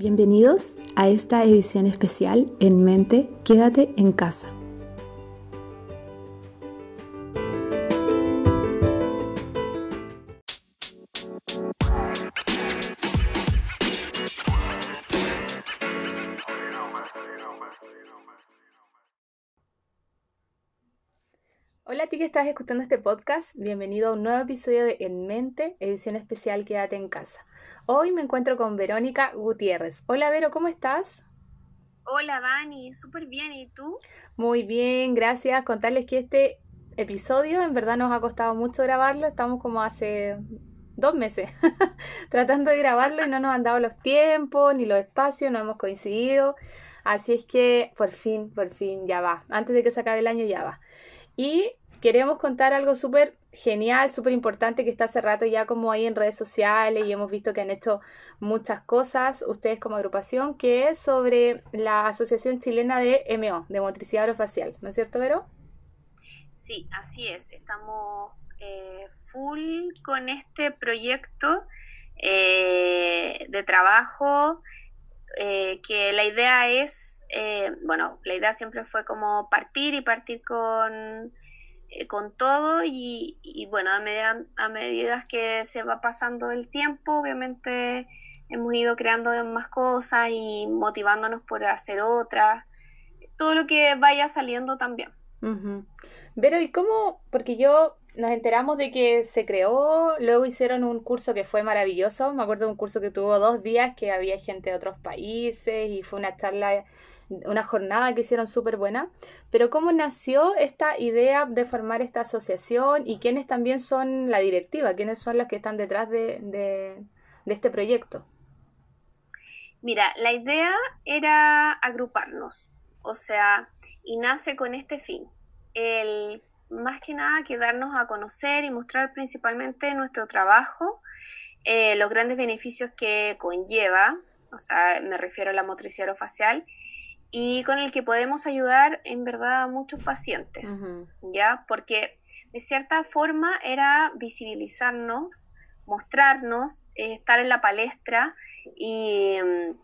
Bienvenidos a esta edición especial En Mente, Quédate en casa. Hola a ti que estás escuchando este podcast, bienvenido a un nuevo episodio de En Mente, edición especial Quédate en casa. Hoy me encuentro con Verónica Gutiérrez. Hola Vero, ¿cómo estás? Hola Dani, súper bien, ¿y tú? Muy bien, gracias. Contarles que este episodio en verdad nos ha costado mucho grabarlo, estamos como hace dos meses tratando de grabarlo y no nos han dado los tiempos ni los espacios, no hemos coincidido. Así es que por fin, por fin ya va. Antes de que se acabe el año ya va. Y queremos contar algo súper genial, súper importante que está hace rato ya como ahí en redes sociales y hemos visto que han hecho muchas cosas ustedes como agrupación, que es sobre la Asociación Chilena de MO, de Motricidad Orofacial, ¿no es cierto, Vero? Sí, así es, estamos eh, full con este proyecto eh, de trabajo, eh, que la idea es, bueno, la idea siempre fue como partir y partir con eh, con todo y, bueno, a medida, a medida que se va pasando el tiempo, obviamente hemos ido creando más cosas y motivándonos por hacer otras, todo lo que vaya saliendo también. Pero ¿y cómo? Porque yo nos enteramos de que se creó, luego hicieron un curso que fue maravilloso, me acuerdo de un curso que tuvo dos días, que había gente de otros países y fue una charla una jornada que hicieron súper buena. Pero ¿cómo nació esta idea de formar esta asociación y quiénes también son la directiva? ¿Quiénes son los que están detrás de, de, este proyecto? Mira, la idea era agruparnos, o sea, y nace con este fin, el más que nada que darnos a conocer y mostrar principalmente nuestro trabajo, eh, los grandes beneficios que conlleva, o sea, me refiero a la motricidad facial y con el que podemos ayudar en verdad a muchos pacientes, ¿ya? Porque de cierta forma era visibilizarnos, mostrarnos, eh, estar en la palestra y mm,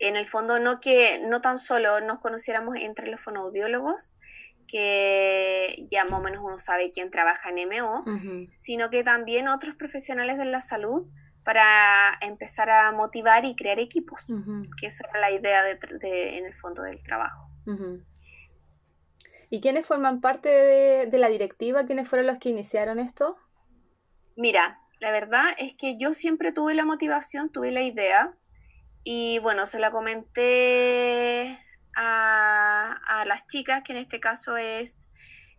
en el fondo no que no tan solo nos conociéramos entre los fonoaudiólogos, que ya más o menos uno sabe quién trabaja en MO, sino que también otros profesionales de la salud para empezar a motivar y crear equipos, que esa era la idea de, en el fondo del trabajo. ¿Y quiénes forman parte de, la directiva? ¿Quiénes fueron los que iniciaron esto? Mira, la verdad es que yo siempre tuve la motivación, tuve la idea y bueno, se la comenté a, las chicas, que en este caso es,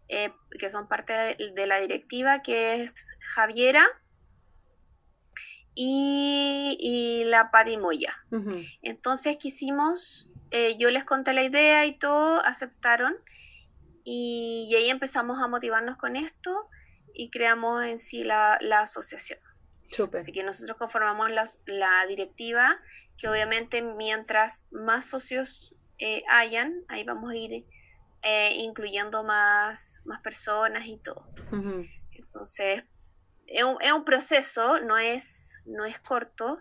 eh, que son parte de la directiva, que es Javiera, y, la Padimoya. Entonces quisimos, eh, yo les conté la idea y todo, aceptaron y, ahí empezamos a motivarnos con esto y creamos en sí la, asociación. Así que nosotros conformamos la, directiva, que obviamente mientras más socios eh, hayan, ahí vamos a ir eh, incluyendo más, más personas y todo. Entonces, es un, proceso, no es no es corto,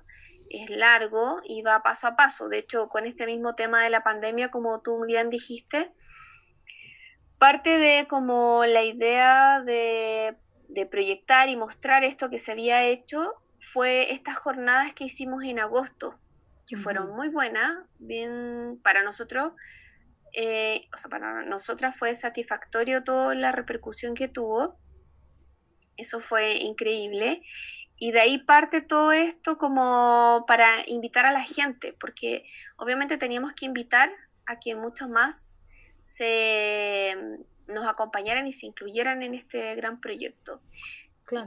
es largo y va paso a paso. De hecho, con este mismo tema de la pandemia, como tú bien dijiste, parte de como la idea de, proyectar y mostrar esto que se había hecho fue estas jornadas que hicimos en agosto, que fueron muy buenas, bien para nosotros. Eh, o sea, para nosotras fue satisfactorio toda la repercusión que tuvo. Eso fue increíble. Y de ahí parte todo esto como para invitar a la gente, porque obviamente teníamos que invitar a que muchos más se nos acompañaran y se incluyeran en este gran proyecto.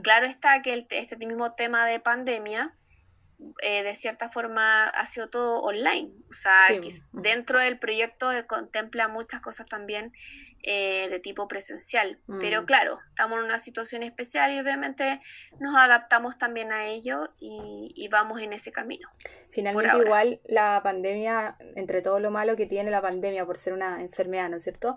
Claro, está que este mismo tema de pandemia, eh, de cierta forma, ha sido todo online. O sea, dentro del proyecto contempla muchas cosas también eh, de tipo presencial. Pero mm. claro, estamos en una situación especial y obviamente nos adaptamos también a ello y, vamos en ese camino. Finalmente igual la pandemia, entre todo lo malo que tiene la pandemia por ser una enfermedad, ¿no es cierto?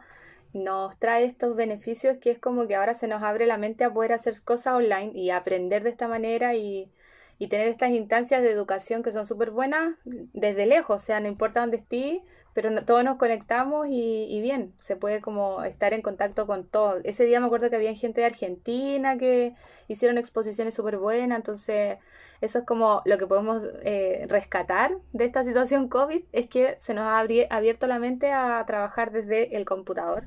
Nos trae estos beneficios que es como que ahora se nos abre la mente a poder hacer cosas online y aprender de esta manera y, y tener estas instancias de educación que son súper buenas desde lejos, o sea, no importa dónde estés, pero todos nos conectamos y, bien, se puede como estar en contacto con todos. Ese día me acuerdo que había gente de Argentina que hicieron exposiciones súper buenas, entonces eso es como lo que podemos eh, rescatar de esta situación COVID, es que se nos ha abierto la mente a trabajar desde el computador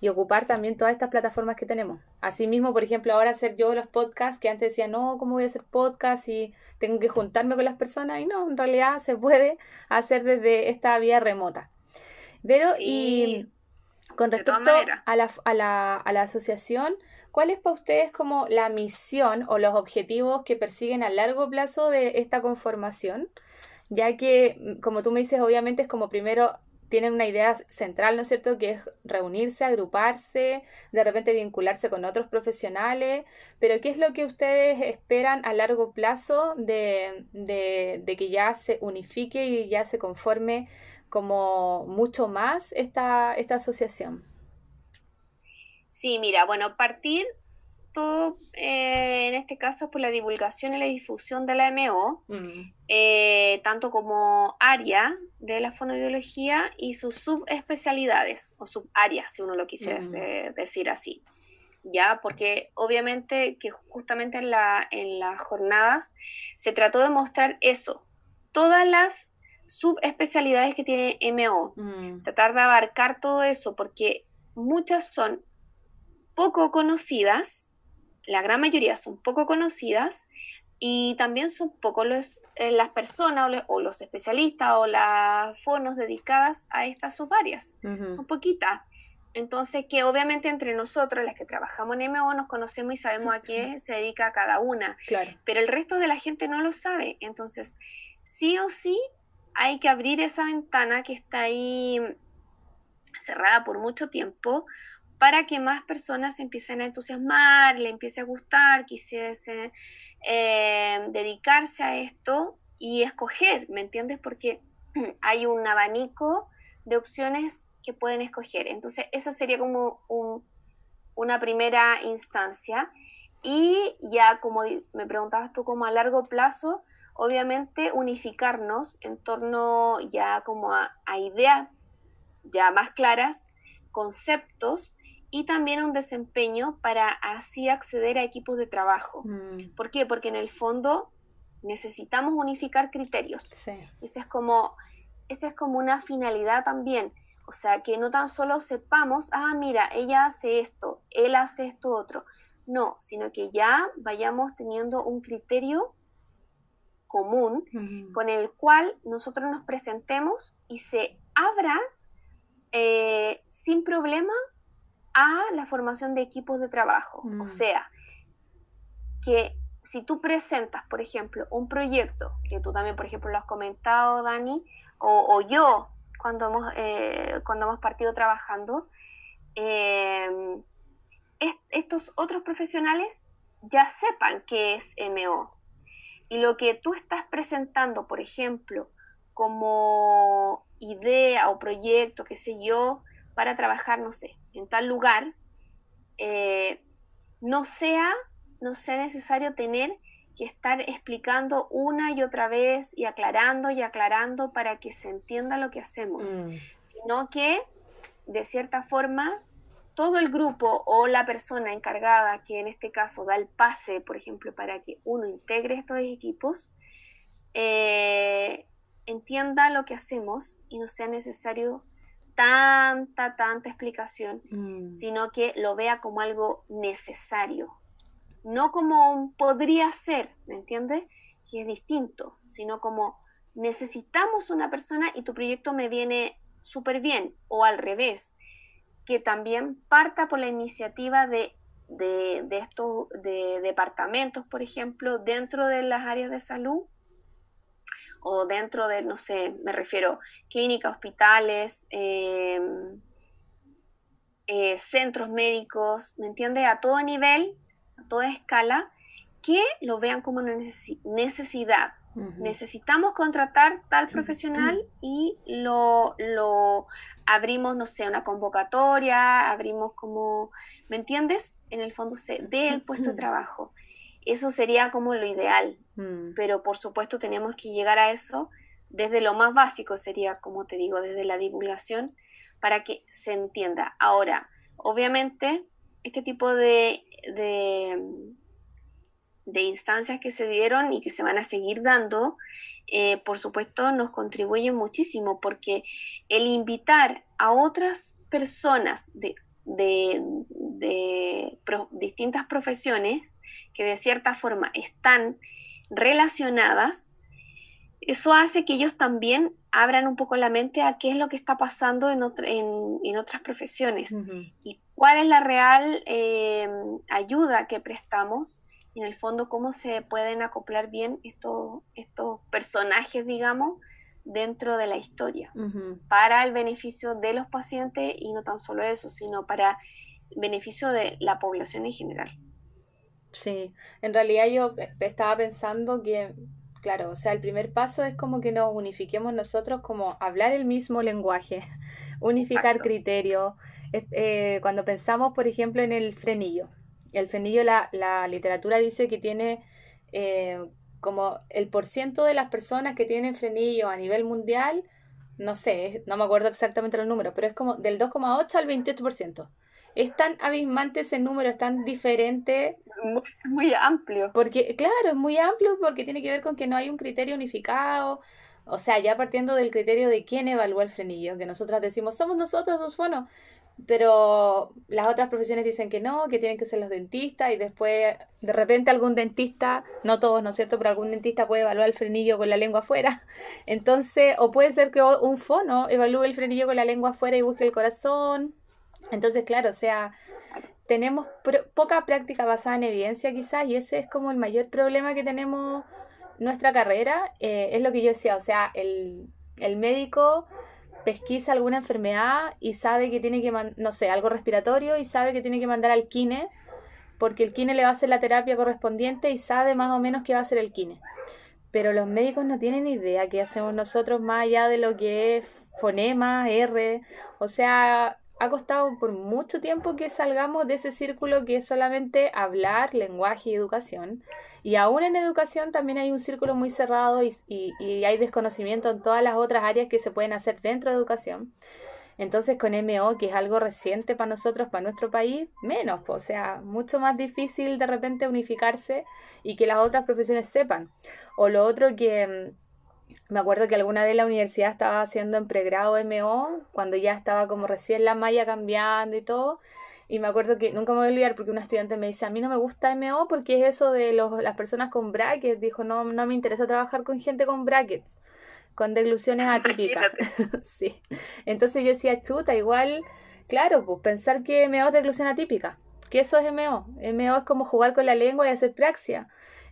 y ocupar también todas estas plataformas que tenemos. Asimismo, por ejemplo, ahora hacer yo los podcasts, que antes decía, no, ¿cómo voy a hacer podcast y tengo que juntarme con las personas? Y no, en realidad se puede hacer desde esta vía remota. Pero, y con respecto a la, a, la, a la asociación, ¿cuál es para ustedes como la misión o los objetivos que persiguen a largo plazo de esta conformación? Ya que, como tú me dices, obviamente es como primero tienen una idea central, ¿no es cierto?, que es reunirse, agruparse, de repente vincularse con otros profesionales, pero ¿qué es lo que ustedes esperan a largo plazo de, de, que ya se unifique y ya se conforme como mucho más esta, esta asociación? Sí, mira, bueno, partir eh, en este caso por la divulgación y la difusión de la MO, mm. eh, tanto como área de la fonoaudiología y sus subespecialidades o subáreas, si uno lo quisiera mm. decir así. Ya, porque obviamente que justamente en, la, en las jornadas se trató de mostrar eso, todas las subespecialidades que tiene MO, mm. tratar de abarcar todo eso, porque muchas son poco conocidas, la gran mayoría son poco conocidas y también son poco los, eh, las personas o, los especialistas o las fonos dedicadas a estas subáreas. Son poquitas. Entonces, que obviamente entre nosotros, las que trabajamos en MO, nos conocemos y sabemos a qué se dedica cada una. Claro. Pero el resto de la gente no lo sabe. Entonces, sí o sí, hay que abrir esa ventana que está ahí cerrada por mucho tiempo para que más personas se empiecen a entusiasmar, le empiece a gustar, quisiese eh, dedicarse a esto y escoger, ¿me entiendes? Porque hay un abanico de opciones que pueden escoger. Entonces, esa sería como una primera instancia. Y ya como me preguntabas tú, como a largo plazo, obviamente unificarnos en torno ya como a ideas ya más claras, conceptos y también un desempeño para así acceder a equipos de trabajo. Mm. ¿Por qué? Porque en el fondo necesitamos unificar criterios. Sí. Esa es como esa es como una finalidad también. O sea, que no tan solo sepamos, ah, mira, ella hace esto, él hace esto otro. No, sino que ya vayamos teniendo un criterio común con el cual nosotros nos presentemos y se abra eh, sin problema a la formación de equipos de trabajo. O mm. sea, que si tú presentas, por ejemplo, un proyecto, que tú también, por ejemplo, lo has comentado, Dani, o, yo, cuando hemos, eh, cuando hemos partido trabajando, eh, estos otros profesionales ya sepan qué es MO. Y lo que tú estás presentando, por ejemplo, como idea o proyecto, qué sé yo, para trabajar, no sé, en tal lugar, eh, no sea, no sea necesario tener que estar explicando una y otra vez y aclarando y aclarando para que se entienda lo que hacemos, mm. sino que de cierta forma todo el grupo o la persona encargada que en este caso da el pase, por ejemplo, para que uno integre estos equipos, eh, entienda lo que hacemos y no sea necesario tanta, tanta explicación, mm. sino que lo vea como algo necesario, no como un podría ser, ¿me entiendes? Que es distinto, sino como necesitamos una persona y tu proyecto me viene súper bien, o al revés, que también parta por la iniciativa de, de, de estos de departamentos, por ejemplo, dentro de las áreas de salud, o dentro de, no sé, me refiero, clínicas, hospitales, eh, eh, centros médicos, ¿me entiendes? A todo nivel, a toda escala, que lo vean como una necesidad. Necesitamos contratar tal profesional y lo, lo abrimos, no sé, una convocatoria, abrimos como, ¿me entiendes? En el fondo se dé el puesto de trabajo. Eso sería como lo ideal, mm. pero por supuesto tenemos que llegar a eso desde lo más básico, sería como te digo, desde la divulgación, para que se entienda. Ahora, obviamente, este tipo de, de, de instancias que se dieron y que se van a seguir dando, eh, por supuesto, nos contribuyen muchísimo, porque el invitar a otras personas de, de, de distintas profesiones que de cierta forma están relacionadas, eso hace que ellos también abran un poco la mente a qué es lo que está pasando en, en, otras profesiones. Y cuál es la real eh, ayuda que prestamos y en el fondo cómo se pueden acoplar bien estos, estos personajes, digamos, dentro de la historia, para el beneficio de los pacientes y no tan solo eso, sino para beneficio de la población en general. Sí, en realidad yo estaba pensando que, claro, o sea, el primer paso es como que nos unifiquemos nosotros como hablar el mismo lenguaje, unificar criterios. Eh, cuando pensamos, por ejemplo, en el frenillo, el frenillo, la, la literatura dice que tiene eh, como el porciento de las personas que tienen frenillo a nivel mundial, no sé, no me acuerdo exactamente los números, pero es como del 2,8 al 28% es tan abismante ese número, es tan diferente. Muy, amplio. Porque, claro, es muy amplio porque tiene que ver con que no hay un criterio unificado. O sea, ya partiendo del criterio de quién evalúa el frenillo, que nosotras decimos, somos nosotros los fonos, pero las otras profesiones dicen que no, que tienen que ser los dentistas y después de repente algún dentista, no todos, ¿no es cierto? Pero algún dentista puede evaluar el frenillo con la lengua afuera. Entonces, o puede ser que un fono evalúe el frenillo con la lengua afuera y busque el corazón. Entonces, claro, o sea, tenemos poca práctica basada en evidencia quizás y ese es como el mayor problema que tenemos nuestra carrera. Eh, es lo que yo decía, o sea, el, el médico pesquisa alguna enfermedad y sabe que tiene que, no sé, algo respiratorio y sabe que tiene que mandar al kine porque el kine le va a hacer la terapia correspondiente y sabe más o menos qué va a hacer el kine. Pero los médicos no tienen idea qué hacemos nosotros más allá de lo que es fonema, R. O sea, ha costado por mucho tiempo que salgamos de ese círculo que es solamente hablar, lenguaje y educación. Y aún en educación también hay un círculo muy cerrado y, y, hay desconocimiento en todas las otras áreas que se pueden hacer dentro de educación. Entonces con MO, que es algo reciente para nosotros, para nuestro país, menos, o sea, mucho más difícil de repente unificarse y que las otras profesiones sepan. O lo otro que me acuerdo que alguna vez la universidad estaba haciendo en pregrado MO, cuando ya estaba como recién la malla cambiando y todo. Y me acuerdo que nunca me voy a olvidar porque una estudiante me dice, a mí no me gusta MO porque es eso de los, las personas con brackets. Dijo, no, no me interesa trabajar con gente con brackets, con degluciones atípicas. sí. Entonces yo decía, chuta, igual, claro, pues pensar que MO es deglución atípica. Que eso es MO. MO es como jugar con la lengua y hacer praxia.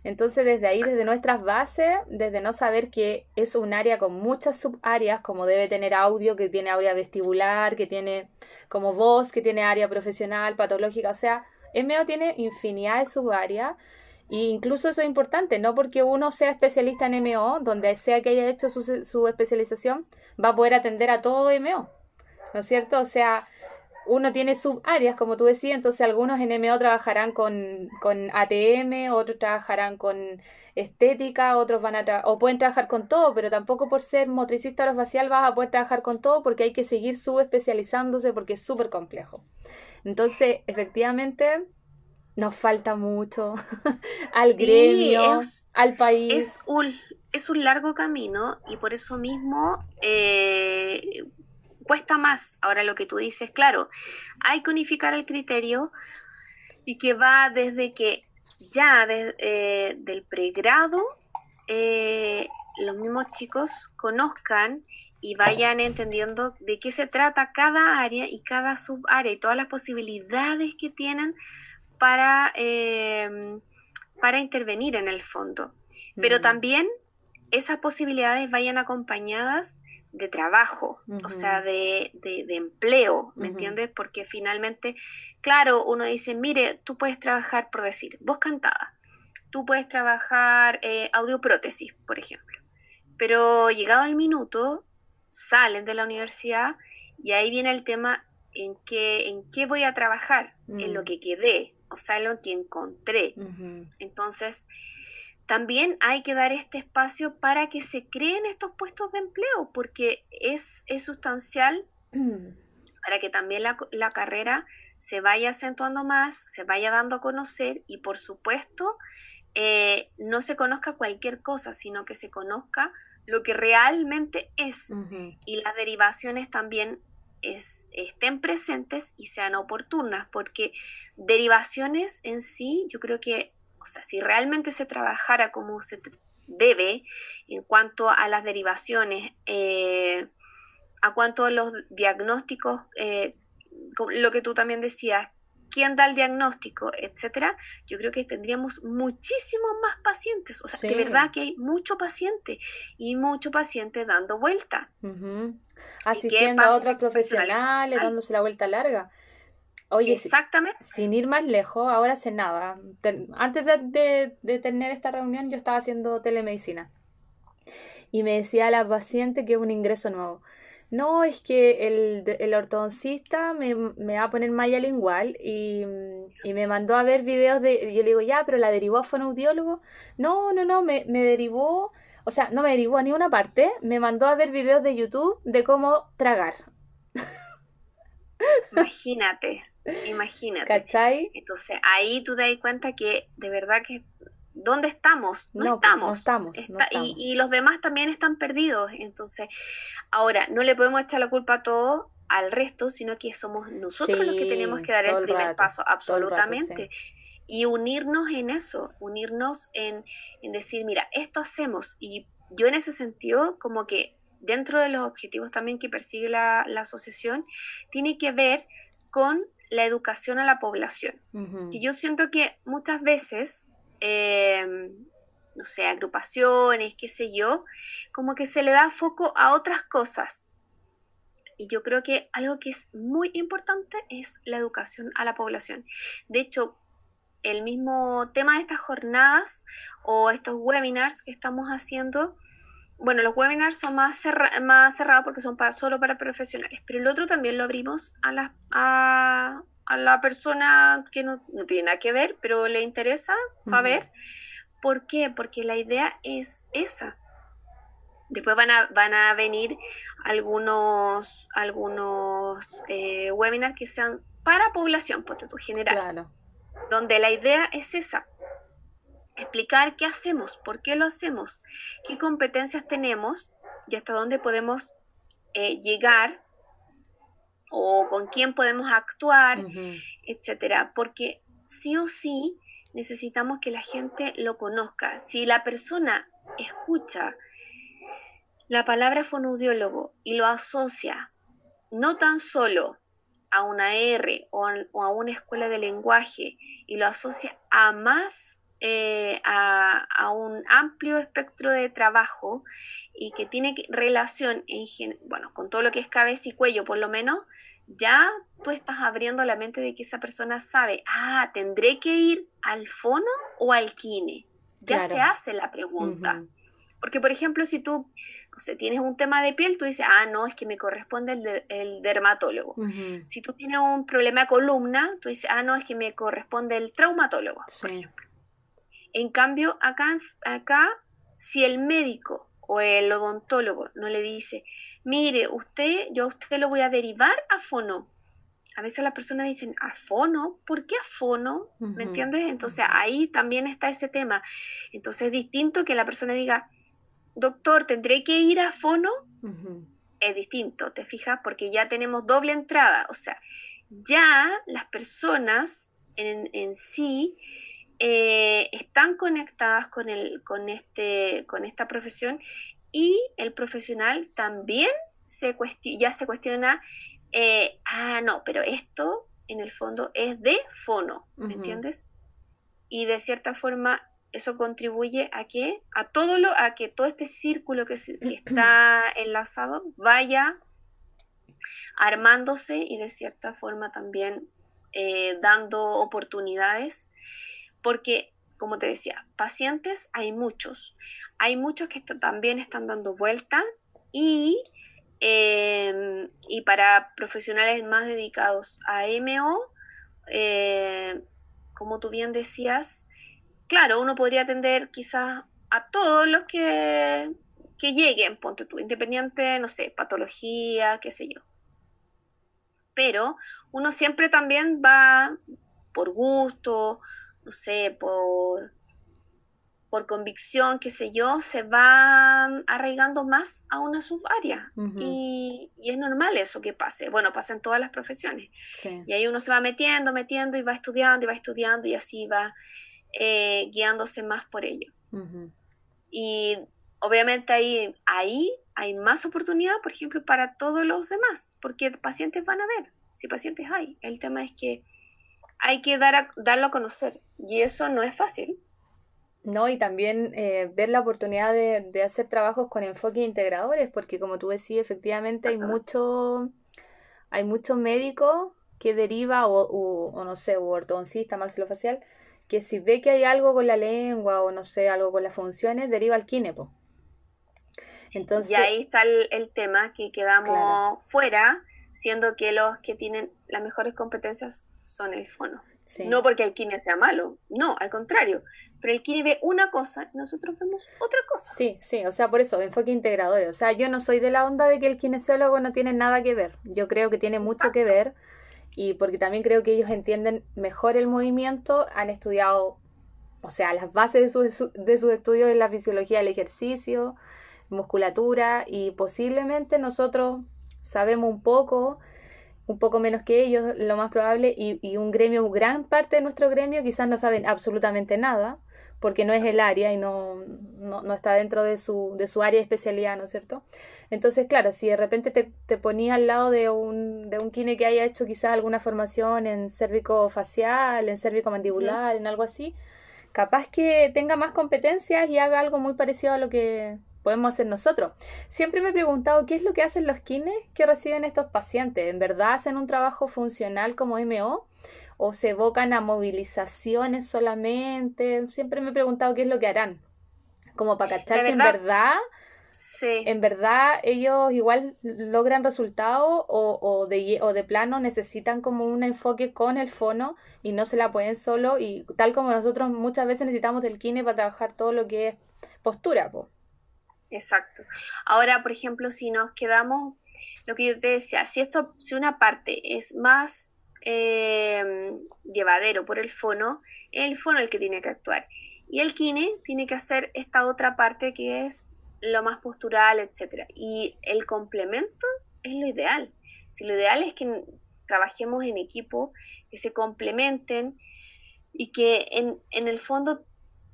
Entonces, desde ahí, desde nuestras bases, desde no saber que es un área con muchas subáreas, como debe tener audio, que tiene área vestibular, que tiene como voz, que tiene área profesional, patológica, o sea, MO tiene infinidad de subáreas. E incluso eso es importante, no porque uno sea especialista en MO, donde sea que haya hecho su, su especialización, va a poder atender a todo MO. ¿No es cierto? O sea, uno tiene subáreas, como tú decías, entonces algunos en MO trabajarán con, con ATM, otros trabajarán con estética, otros van a o pueden trabajar con todo, pero tampoco por ser motricista orofacial vas a poder trabajar con todo porque hay que seguir subespecializándose porque es súper complejo. Entonces, efectivamente, nos falta mucho al gremio, al país. Es un, es un largo camino y por eso mismo eh, cuesta más. Ahora lo que tú dices, claro, hay que unificar el criterio y que va desde que ya eh, del pregrado eh, los mismos chicos conozcan y vayan entendiendo de qué se trata cada área y cada subárea y todas las posibilidades que tienen para, eh, para intervenir en el fondo. Pero mm. también esas posibilidades vayan acompañadas de trabajo, o sea, de, de, empleo, ¿me entiendes? Porque finalmente, claro, uno dice, mire, tú puedes trabajar, por decir, voz cantada, tú puedes trabajar eh, prótesis, por ejemplo, pero llegado el minuto, salen de la universidad y ahí viene el tema en qué, en qué voy a trabajar, en lo mm. que quedé, o sea, lo que encontré. Entonces, también hay que dar este espacio para que se creen estos puestos de empleo, porque es, es sustancial para que también la, la, carrera se vaya acentuando más, se vaya dando a conocer y por supuesto eh, no se conozca cualquier cosa, sino que se conozca lo que realmente es. Y las derivaciones también es, estén presentes y sean oportunas, porque derivaciones en sí, yo creo que, o sea, si realmente se trabajara como se debe en cuanto a las derivaciones, eh, a cuanto a los diagnósticos, eh, lo que tú también decías, quién da el diagnóstico, etcétera, yo creo que tendríamos muchísimos más pacientes. O sea, que es verdad que hay mucho paciente y mucho paciente dando vuelta. Asistiendo a otros profesionales, dándose la vuelta larga. Oye, Exactamente. sin ir más lejos, ahora sé nada. Antes de, de tener esta reunión, yo estaba haciendo telemedicina. Y me decía la paciente que es un ingreso nuevo no, es que el, el ortodoncista me, va a poner malla lingual y, me mandó a ver videos de, yo le digo, ya, pero la derivó a fonoaudiólogo. No, no, no, me, me derivó, o sea, no me derivó a ninguna parte, me mandó a ver videos de YouTube de cómo tragar. Imagínate, imagínate. ¿Cachai? Entonces ahí tú te das cuenta que de verdad que ¿dónde estamos? No, estamos. estamos, Y, los demás también están perdidos. Entonces, ahora, no le podemos echar la culpa a todo al resto, sino que somos nosotros los que tenemos que dar el, primer paso, absolutamente. Y unirnos en eso, unirnos en, decir, mira, esto hacemos. Y yo en ese sentido, como que dentro de los objetivos también que persigue la, asociación, tiene que ver con la educación a la población. Y yo siento que muchas veces Em, no sé, agrupaciones, qué sé yo, como que se le da foco a otras cosas. Y yo creo que algo que es muy importante es la educación a la población. De hecho, el mismo tema de estas jornadas o estos webinars que estamos haciendo, bueno, los webinars son más, más cerrados porque son para, solo para profesionales, pero el otro también lo abrimos a, la, a, a la persona que no, tiene nada que ver, pero le interesa saber. ¿Por qué? Porque la idea es esa. Después van a, van a venir algunos, algunos eh, webinars que sean para población, por tu general. Donde la idea es esa. Explicar qué hacemos, por qué lo hacemos, qué competencias tenemos y hasta dónde podemos eh, llegar o con quién podemos actuar, etcétera, porque sí o sí necesitamos que la gente lo conozca. Si la persona escucha la palabra fonoaudiólogo y lo asocia no tan solo a una R o, a una escuela de lenguaje y lo asocia a más, eh, a, a, un amplio espectro de trabajo y que tiene relación en, bueno, con todo lo que es cabeza y cuello por lo menos, ya tú estás abriendo la mente de que esa persona sabe, ah, tendré que ir al fono o al kine. Ya se hace la pregunta. Porque, por ejemplo, si tú tienes un tema de piel, tú dices, ah, no, es que me corresponde el, dermatólogo. Si tú tienes un problema de columna, tú dices, ah, no, es que me corresponde el traumatólogo, En cambio, acá, acá, si el médico o el odontólogo no le dice, mire, usted, yo a usted lo voy a derivar a fono. A veces las personas dicen, ¿a fono? ¿Por qué a fono? ¿Me entiendes? Entonces ahí también está ese tema. Entonces es distinto que la persona diga, doctor, ¿tendré que ir a fono? Es distinto, ¿te fijas? Porque ya tenemos doble entrada. O sea, ya las personas en, sí eh, están conectadas con, el, con, este, con esta profesión y el profesional también se ya se cuestiona, eh, ah, no, pero esto en el fondo es de fono, ¿me entiendes? Y de cierta forma eso contribuye a que a todo lo a que todo este círculo que, está enlazado vaya armándose y de cierta forma también eh, dando oportunidades porque como te decía pacientes hay muchos hay muchos que también están dando vuelta y, em, y para profesionales más dedicados a MO, eh, como tú bien decías, claro, uno podría atender quizás a todos los que, que lleguen, ponte tú, independiente, no sé, patología, qué sé yo. Pero uno siempre también va por gusto, no sé, por, por convicción, qué sé yo, se va arraigando más a una subárea. y, y, es normal eso que pase. Bueno, pasa en todas las profesiones. Y ahí uno se va metiendo, metiendo y va estudiando y va estudiando y así va eh, guiándose más por ello. Y obviamente ahí, ahí hay más oportunidad, por ejemplo, para todos los demás, porque pacientes van a ver, si pacientes hay. El tema es que hay que dar a, darlo a conocer y eso no es fácil. No, y también eh, ver la oportunidad de, hacer trabajos con enfoque integradores, porque como tú decías, efectivamente hay mucho, hay muchos médicos que deriva, o, no sé, o ortodoncista, maxilofacial, que si ve que hay algo con la lengua o no sé, algo con las funciones, deriva al kinepo. Entonces, y ahí está el, tema que quedamos fuera, siendo que los que tienen las mejores competencias son el fono. No porque el kine sea malo, no, al contrario. Pero el kine ve una cosa y nosotros vemos otra cosa. Sí, sí, o sea, por eso, enfoque integrador. O sea, yo no soy de la onda de que el kinesiólogo no tiene nada que ver. Yo creo que tiene mucho que ver y porque también creo que ellos entienden mejor el movimiento, han estudiado, o sea, las bases de, su, de sus estudios en la fisiología del ejercicio, musculatura y posiblemente nosotros sabemos un poco un poco menos que ellos, lo más probable, y, y, un gremio, gran parte de nuestro gremio quizás no saben absolutamente nada, porque no es el área y no, no, está dentro de su, de su área de especialidad, ¿no es cierto? Entonces, claro, si de repente te, te ponía al lado de un, de un kine que haya hecho quizás alguna formación en cérvico facial, en cérvico mandibular, en algo así, capaz que tenga más competencias y haga algo muy parecido a lo que podemos hacer nosotros. Siempre me he preguntado qué es lo que hacen los kines que reciben estos pacientes. ¿En verdad hacen un trabajo funcional como MO? ¿O se evocan a movilizaciones solamente? Siempre me he preguntado qué es lo que harán. Como para cacharse en verdad. Sí. En verdad ellos igual logran resultados o, o, de, o de plano necesitan como un enfoque con el fono y no se la pueden solo y tal como nosotros muchas veces necesitamos del kine para trabajar todo lo que es postura. Po. Exacto. Ahora, por ejemplo, si nos quedamos, lo que yo te decía, si esto, si una parte es más eh, llevadero por el fono, el fono el que tiene que actuar. Y el kine tiene que hacer esta otra parte que es lo más postural, etcétera. Y el complemento es lo ideal. Si lo ideal es que trabajemos en equipo, que se complementen y que en, en el fondo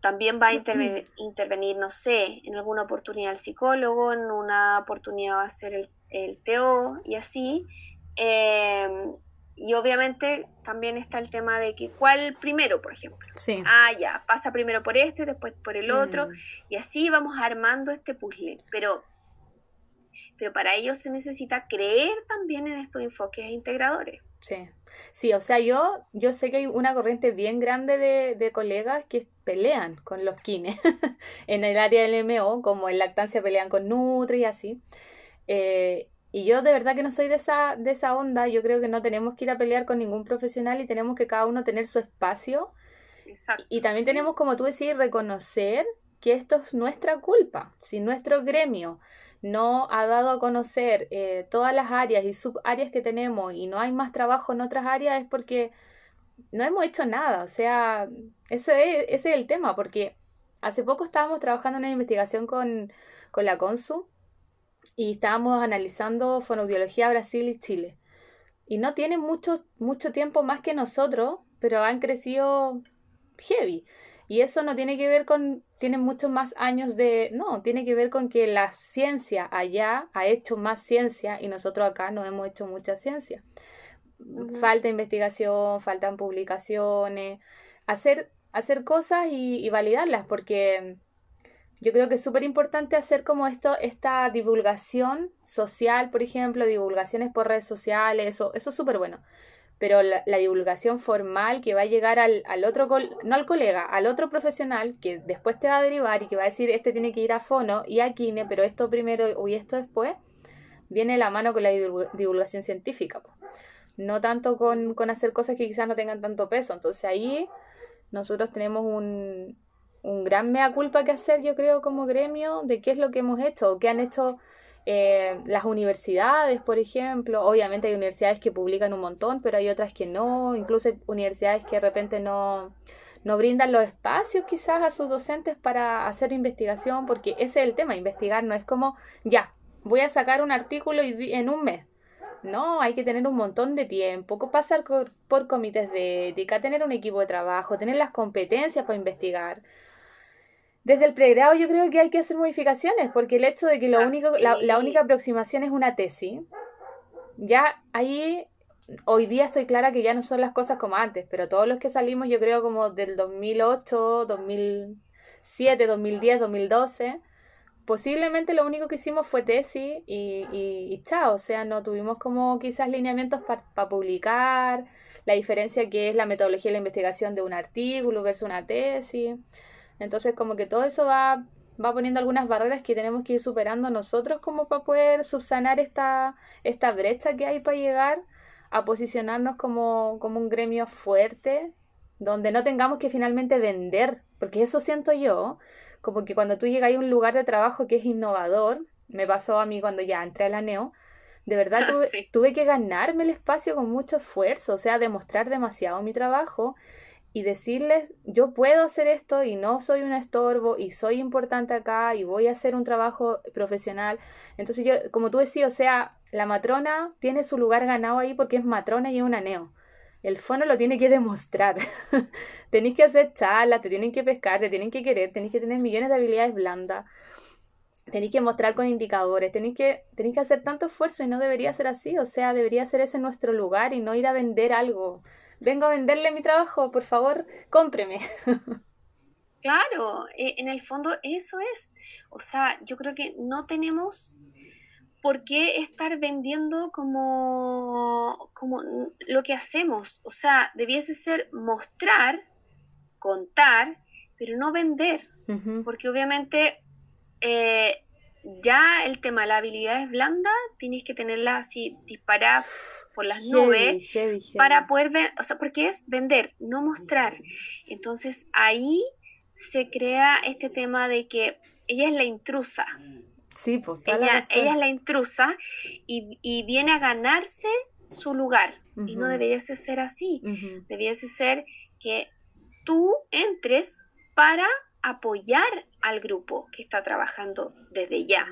también va a intervenir, no sé, en alguna oportunidad el psicólogo, en una oportunidad va a ser el, el TO y así. Em, y obviamente también está el tema de que cuál primero, por ejemplo. Sí. Ah, ya, pasa primero por este, después por el otro, mm. y así vamos armando este puzzle. Pero, pero para ello se necesita creer también en estos enfoques integradores. Sí. Sí, o sea, yo, yo sé que hay una corriente bien grande de, de colegas que pelean con los kines en el área del MO, como en lactancia pelean con Nutri y así. Eh, y yo de verdad que no soy de esa, de esa onda, yo creo que no tenemos que ir a pelear con ningún profesional y tenemos que cada uno tener su espacio. Y también tenemos, como tú decís, reconocer que esto es nuestra culpa. Si nuestro gremio no ha dado a conocer eh, todas las áreas y subáreas que tenemos y no hay más trabajo en otras áreas es porque no hemos hecho nada. O sea, ese es, ese es el tema, porque hace poco estábamos trabajando en una investigación con, con la CONSU y estábamos analizando fonoaudiología Brasil y Chile. Y no tienen mucho, mucho tiempo más que nosotros, pero han crecido heavy. Y eso no tiene que ver con, tienen muchos más años de, no, tiene que ver con que la ciencia allá ha hecho más ciencia y nosotros acá no hemos hecho mucha ciencia. Falta investigación, faltan publicaciones, hacer, hacer cosas y, validarlas, porque yo creo que es súper importante hacer como esto, esta divulgación social, por ejemplo, divulgaciones por redes sociales, eso, eso es súper bueno pero la, divulgación formal que va a llegar al, al otro, no al colega, al otro profesional que después te va a derivar y que va a decir, este tiene que ir a fono y a kine, pero esto primero y esto después, viene la mano con la divulgación científica. No tanto con, con hacer cosas que quizás no tengan tanto peso. Entonces ahí Nosotros tenemos un, un gran mea culpa que hacer, yo creo, como gremio, de qué es lo que hemos hecho, o qué han hecho eh, las universidades, por ejemplo. Obviamente hay universidades que publican un montón, pero hay otras que no, incluso hay universidades que de repente no, no brindan los espacios quizás a sus docentes para hacer investigación, porque ese es el tema, investigar no es como, ya, voy a sacar un artículo en un mes. No, hay que tener un montón de tiempo, pasar por, por comités de ética, tener un equipo de trabajo, tener las competencias para investigar. Desde el pregrado yo creo que hay que hacer modificaciones, porque el hecho de que lo ah, único, la, la, única aproximación es una tesis, ya ahí hoy día estoy clara que ya no son las cosas como antes, pero todos los que salimos yo creo como del 2008, 2007, 2010, 2012, posiblemente lo único que hicimos fue tesis y, y, chao, o sea, no tuvimos como quizás lineamientos para publicar, la diferencia que es la metodología de la investigación de un artículo versus una tesis. Entonces como que todo eso va, va poniendo algunas barreras que tenemos que ir superando nosotros como para poder subsanar esta, esta brecha que hay para llegar a posicionarnos como, como un gremio fuerte, donde no tengamos que finalmente vender, porque eso siento yo, como que cuando tú llegas a un lugar de trabajo que es innovador, me pasó a mí cuando ya entré a la NEO, de verdad tuve, tuve que ganarme el espacio con mucho esfuerzo, o sea, demostrar demasiado mi trabajo y decirles, yo puedo hacer esto y no soy un estorbo y soy importante acá y voy a hacer un trabajo profesional. Entonces yo, como tú decías, o sea, la matrona tiene su lugar ganado ahí porque es matrona y es un aneo. El fono lo tiene que demostrar. tenéis que hacer charlas, te tienen que pescar, te tienen que querer, tenéis que tener millones de habilidades blandas. Tenéis que mostrar con indicadores, tenéis que, tenéis que hacer tanto esfuerzo y no debería ser así, o sea, debería ser ese nuestro lugar y no ir a vender algo vengo a venderle mi trabajo, por favor, cómpreme. Claro, e, en el fondo eso es. O sea, yo creo que no tenemos por qué estar vendiendo como, como lo que hacemos. O sea, debiese ser mostrar, contar, pero no vender. Porque obviamente eh, ya el tema de la habilidad es blanda, tienes que tenerla así disparada por las nubes para poder ver, o sea, porque es vender, no mostrar. Entonces ahí se crea este tema de que ella es la intrusa. Sí, pues ella, ella es la intrusa y, viene a ganarse su lugar. Y no debiese ser así. Debiese ser que tú entres para apoyar al grupo que está trabajando desde ya.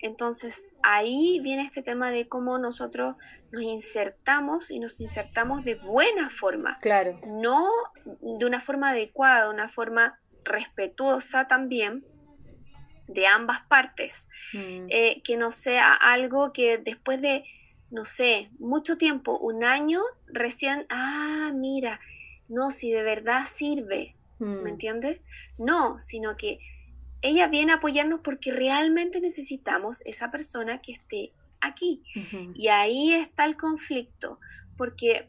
Entonces, ahí viene este tema de cómo nosotros nos insertamos y nos insertamos de buena forma. Claro. No de una forma adecuada, de una forma respetuosa también de ambas partes. Mm. Eh, que no sea algo que después de, no sé, mucho tiempo, un año, recién, ah, mira, no, si de verdad sirve, ¿me mm. entiendes? No, sino que ella viene a apoyarnos porque realmente necesitamos esa persona que esté aquí. Y ahí está el conflicto, porque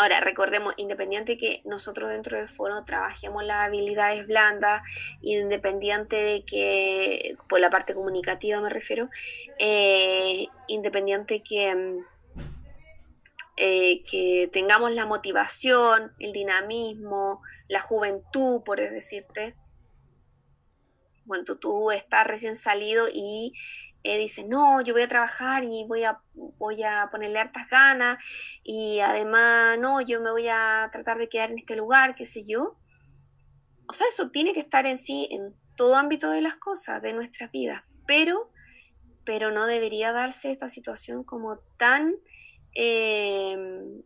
ahora recordemos, independiente que nosotros dentro del foro trabajemos las habilidades blandas, independiente de que, por la parte comunicativa me refiero, eh, independiente que... Eh, que tengamos la motivación, el dinamismo, la juventud, por decirte, cuando tú estás recién salido y eh, dices, no, yo voy a trabajar y voy a, voy a ponerle hartas ganas y además, no, yo me voy a tratar de quedar en este lugar, qué sé yo. O sea, eso tiene que estar en sí en todo ámbito de las cosas, de nuestras vidas, pero, pero no debería darse esta situación como tan, em,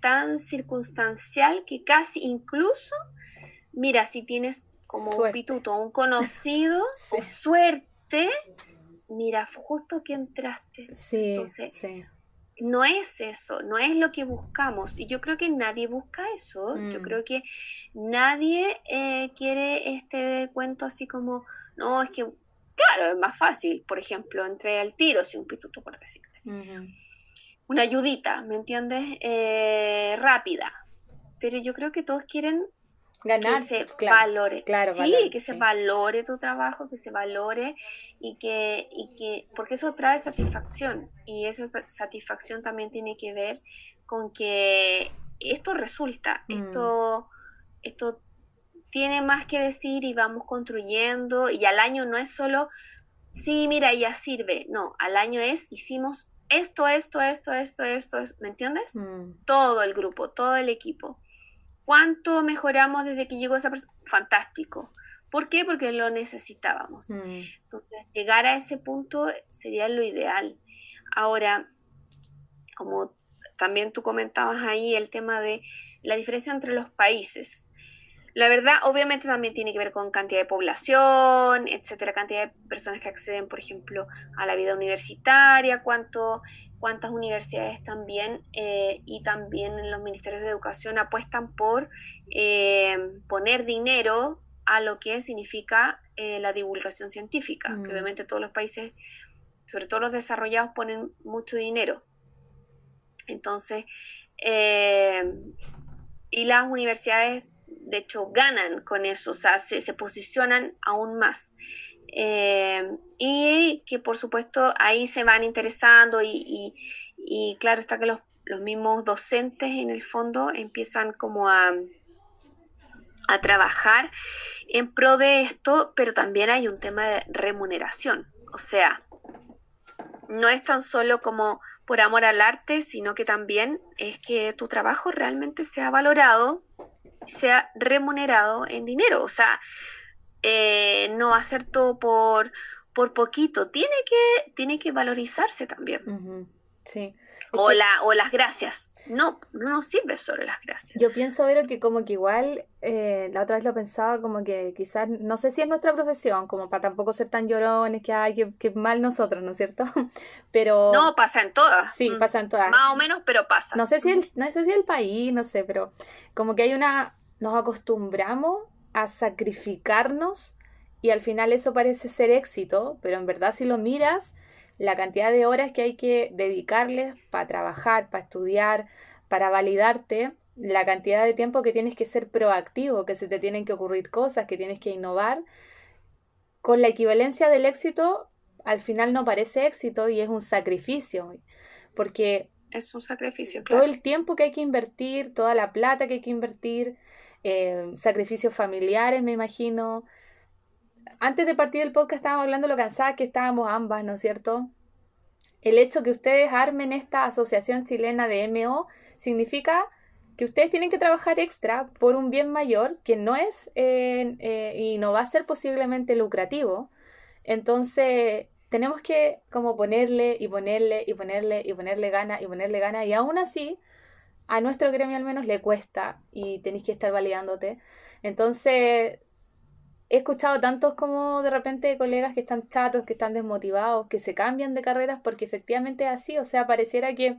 tan circunstancial que casi incluso, mira, si tienes como un pituto, un conocido o suerte, mira, justo que entraste. Sí, Entonces, no es eso, no es lo que buscamos. Y yo creo que nadie busca eso. Yo mm. creo que nadie eh, quiere este cuento así como, no, es que, claro, es más fácil. Por ejemplo, entré al tiro, si un pituto, por decirte. Una ayudita, ¿me entiendes? Eh, rápida. Pero yo creo que todos quieren Ganar, que se valore. Claro, sí, que se valore tu trabajo, que se valore y que, y que, porque eso trae satisfacción y esa satisfacción también tiene que ver con que esto resulta, mm. esto, esto tiene más que decir y vamos construyendo y al año no es solo, sí, mira, ya sirve, no, al año es, hicimos esto, esto, esto, esto, esto, ¿me entiendes? Mm. Todo el grupo, todo el equipo. ¿Cuánto mejoramos desde que llegó esa persona? Fantástico. ¿Por qué? Porque lo necesitábamos. Mm. Entonces, llegar a ese punto sería lo ideal. Ahora, como también tú comentabas ahí, el tema de la diferencia entre los países. La verdad, obviamente también tiene que ver con cantidad de población, etcétera, cantidad de personas que acceden, por ejemplo, a la vida universitaria, cuánto, cuántas universidades también eh, y también en los ministerios de educación apuestan por eh, poner dinero a lo que significa eh, la divulgación científica, que mm. obviamente todos los países, sobre todo los desarrollados, ponen mucho dinero. Entonces, y las universidades, de hecho, ganan con eso, o sea, se, posicionan aún más. Y que por supuesto ahí se van interesando y, y claro está que los, los mismos docentes en el fondo empiezan como a, a trabajar en pro de esto, pero también hay un tema de remuneración. O sea, no es tan solo como por amor al arte, sino que también es que tu trabajo realmente sea valorado, sea remunerado en dinero. O sea, eh, no hacer todo por, por poquito, tiene que, tiene que valorizarse también. Sí. O, la, o las gracias. No, no nos sirve solo las gracias. Yo pienso, ver que como que igual, eh, la otra vez lo pensaba, como que quizás, no sé si es nuestra profesión, como para tampoco ser tan llorones, que hay que, mal nosotros, ¿no es cierto? Pero... No, pasa en todas. Sí, mm. pasa en todas. Más o menos, pero pasa. No sé si el, no sé si el país, no sé, pero como que hay una, nos acostumbramos a sacrificarnos y al final eso parece ser éxito, pero en verdad si lo miras la cantidad de horas que hay que dedicarles para trabajar, para estudiar, para validarte, la cantidad de tiempo que tienes que ser proactivo, que se te tienen que ocurrir cosas, que tienes que innovar, con la equivalencia del éxito, al final no parece éxito y es un sacrificio, porque es un sacrificio. Todo el tiempo que hay que invertir, toda la plata que hay que invertir, eh, sacrificios familiares, me imagino, antes de partir el podcast estábamos hablando de lo cansadas que estábamos ambas, ¿no es cierto? El hecho que ustedes armen esta asociación chilena de MO significa que ustedes tienen que trabajar extra por un bien mayor que no es eh, y no va a ser posiblemente lucrativo. Entonces, tenemos que como ponerle y ponerle y ponerle y ponerle gana y ponerle gana y aún así a nuestro gremio al menos le cuesta y tenéis que estar validándote. Entonces, he escuchado tantos como de repente colegas que están chatos, que están desmotivados, que se cambian de carreras porque efectivamente es así, o sea, pareciera que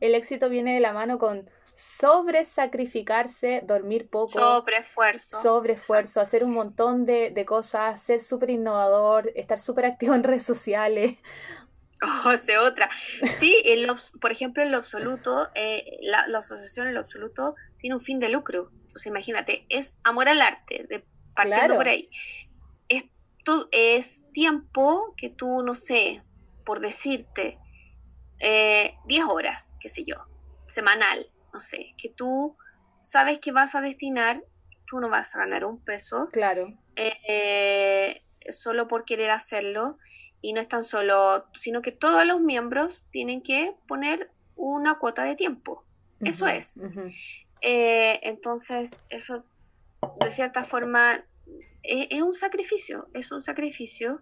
el éxito viene de la mano con sobre sacrificarse, dormir poco, sobre esfuerzo, sobre esfuerzo, hacer un montón de, de cosas, ser súper innovador, estar súper activo en redes sociales. Oh, sea otra. Sí, por ejemplo, en lo absoluto, eh, la, la, asociación en lo absoluto tiene un fin de lucro. Entonces, imagínate, es amor al arte, de partiendo por ahí. Esto es tiempo que tú, no sé, por decirte, 10 eh, horas, qué sé yo, semanal, no sé, que tú sabes que vas a destinar, tú no vas a ganar un peso. Claro. Eh, solo por querer hacerlo. Y no es tan solo, sino que todos los miembros tienen que poner una cuota de tiempo. Eso es. Eh, entonces, eso de cierta forma es, un sacrificio, es un sacrificio.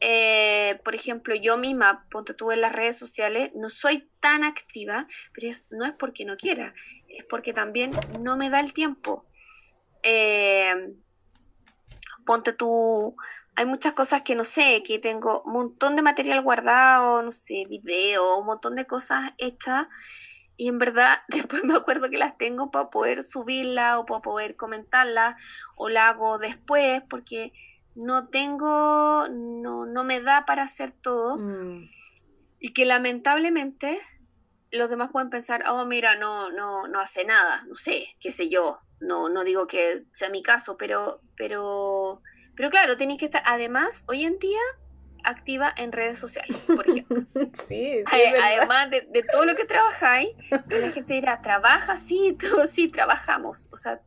Eh, por ejemplo, yo misma, ponte tú en las redes sociales, no soy tan activa, pero no es porque no quiera, es porque también no me da el tiempo. Eh, ponte tú, hay muchas cosas que no sé, que tengo un montón de material guardado, no sé, video, un montón de cosas hechas y en verdad después me acuerdo que las tengo para poder subirla o para poder comentarla o la hago después porque no tengo, no, no me da para hacer todo mm. y que lamentablemente los demás pueden pensar, oh mira, no, no, no hace nada, no sé, qué sé yo, no, no digo que sea mi caso, pero, pero, pero claro, tenéis que estar, además, hoy en día activa en redes sociales, por ejemplo. sí, Además de, todo lo que trabajáis, la gente dirá, ¿trabaja? Sí, todo, sí, trabajamos. O sea,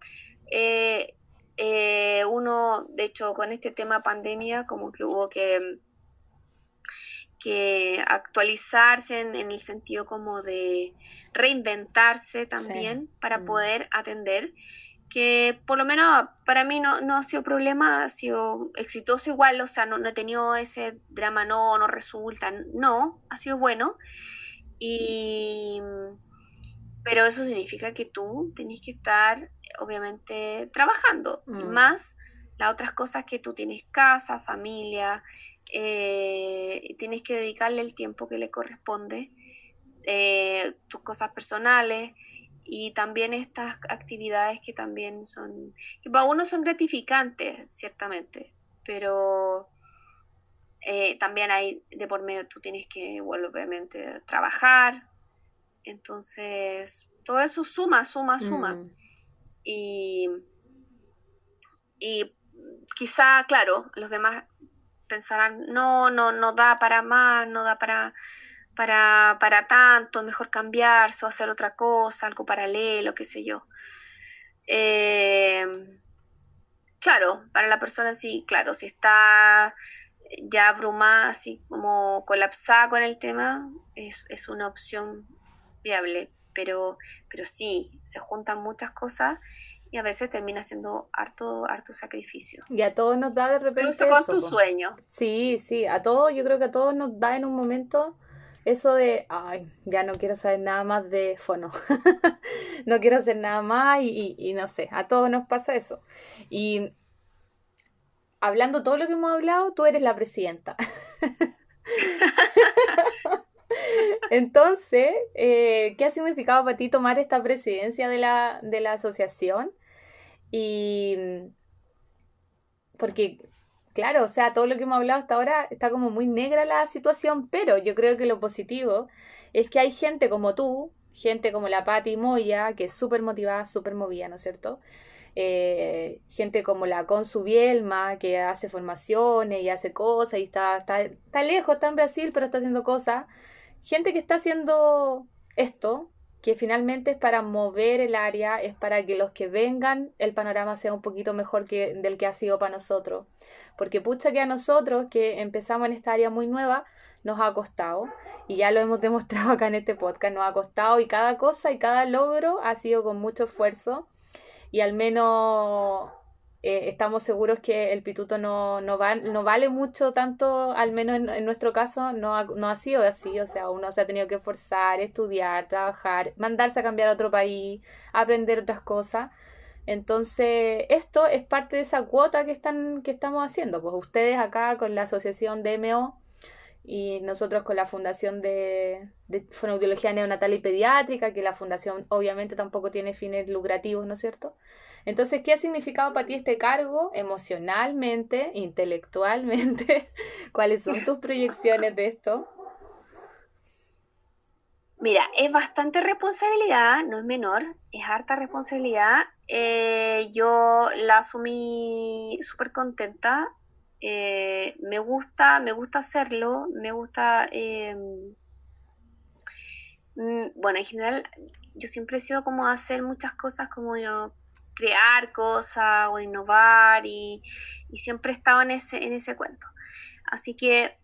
eh, eh, uno, de hecho, con este tema pandemia, como que hubo que, que actualizarse en, el sentido como de reinventarse también para mm. poder atender que por lo menos para mí no, no ha sido problema, ha sido exitoso igual, o sea, no, no he tenido ese drama, no, no resulta, no, ha sido bueno. Y, pero eso significa que tú tienes que estar, obviamente, trabajando, y mm. más las otras cosas que tú tienes casa, familia, eh, tienes que dedicarle el tiempo que le corresponde, eh, tus cosas personales y también estas actividades que también son, que para uno son gratificantes, ciertamente, pero eh, también hay de por medio, tú tienes que obviamente trabajar, entonces todo eso suma, suma, suma. Mm. Y, y quizá, claro, los demás pensarán, no, no, no da para más, no da para para, para tanto, mejor cambiarse o hacer otra cosa, algo paralelo, qué sé yo. Eh, claro, para la persona sí, claro, si está ya abrumada, así como colapsada con el tema, es, una opción viable, pero, pero sí, se juntan muchas cosas y a veces termina siendo harto, harto sacrificio. Y a todos nos da de repente. Incluso con tu sueño. Sí, sí, a todos, yo creo que a todos nos da en un momento eso de, ay, ya no quiero saber nada más de fono, no quiero hacer nada más y, no sé, a todos nos pasa eso. Y hablando todo lo que hemos hablado, tú eres la presidenta. Entonces, eh, ¿qué ha significado para ti tomar esta presidencia de la, de la asociación? Y porque claro, o sea, todo lo que hemos hablado hasta ahora está como muy negra la situación, pero yo creo que lo positivo es que hay gente como tú, gente como la Patti Moya, que es súper motivada, súper movida, ¿no es cierto? Eh, gente como la Consu Bielma, que hace formaciones y hace cosas y está, está, está lejos, está en Brasil, pero está haciendo cosas. Gente que está haciendo esto, que finalmente es para mover el área, es para que los que vengan el panorama sea un poquito mejor que del que ha sido para nosotros. Porque pucha que a nosotros que empezamos en esta área muy nueva, nos ha costado, y ya lo hemos demostrado acá en este podcast, nos ha costado y cada cosa y cada logro ha sido con mucho esfuerzo y al menos eh, estamos seguros que el pituto no, no, no, vale mucho tanto, al menos en, nuestro caso, no ha, no ha, sido así, o sea, uno se ha tenido que esforzar, estudiar, trabajar, mandarse a cambiar a otro país, aprender otras cosas. Entonces, esto es parte de esa cuota que, están, que estamos haciendo. Pues ustedes acá con la asociación DMO y nosotros con la Fundación de, de Fonoaudiología Neonatal y Pediátrica, que la fundación obviamente tampoco tiene fines lucrativos, ¿no es cierto? Entonces, ¿qué ha significado para ti este cargo emocionalmente, intelectualmente? ¿Cuáles son tus proyecciones de esto? Mira, es bastante responsabilidad, no es menor, es harta responsabilidad. Eh, yo la asumí súper contenta. Eh, me gusta, me gusta hacerlo, me gusta. Eh, mm, bueno, en general, yo siempre he sido como hacer muchas cosas como yo crear cosas o innovar y, siempre he estado en ese, en ese cuento. Así que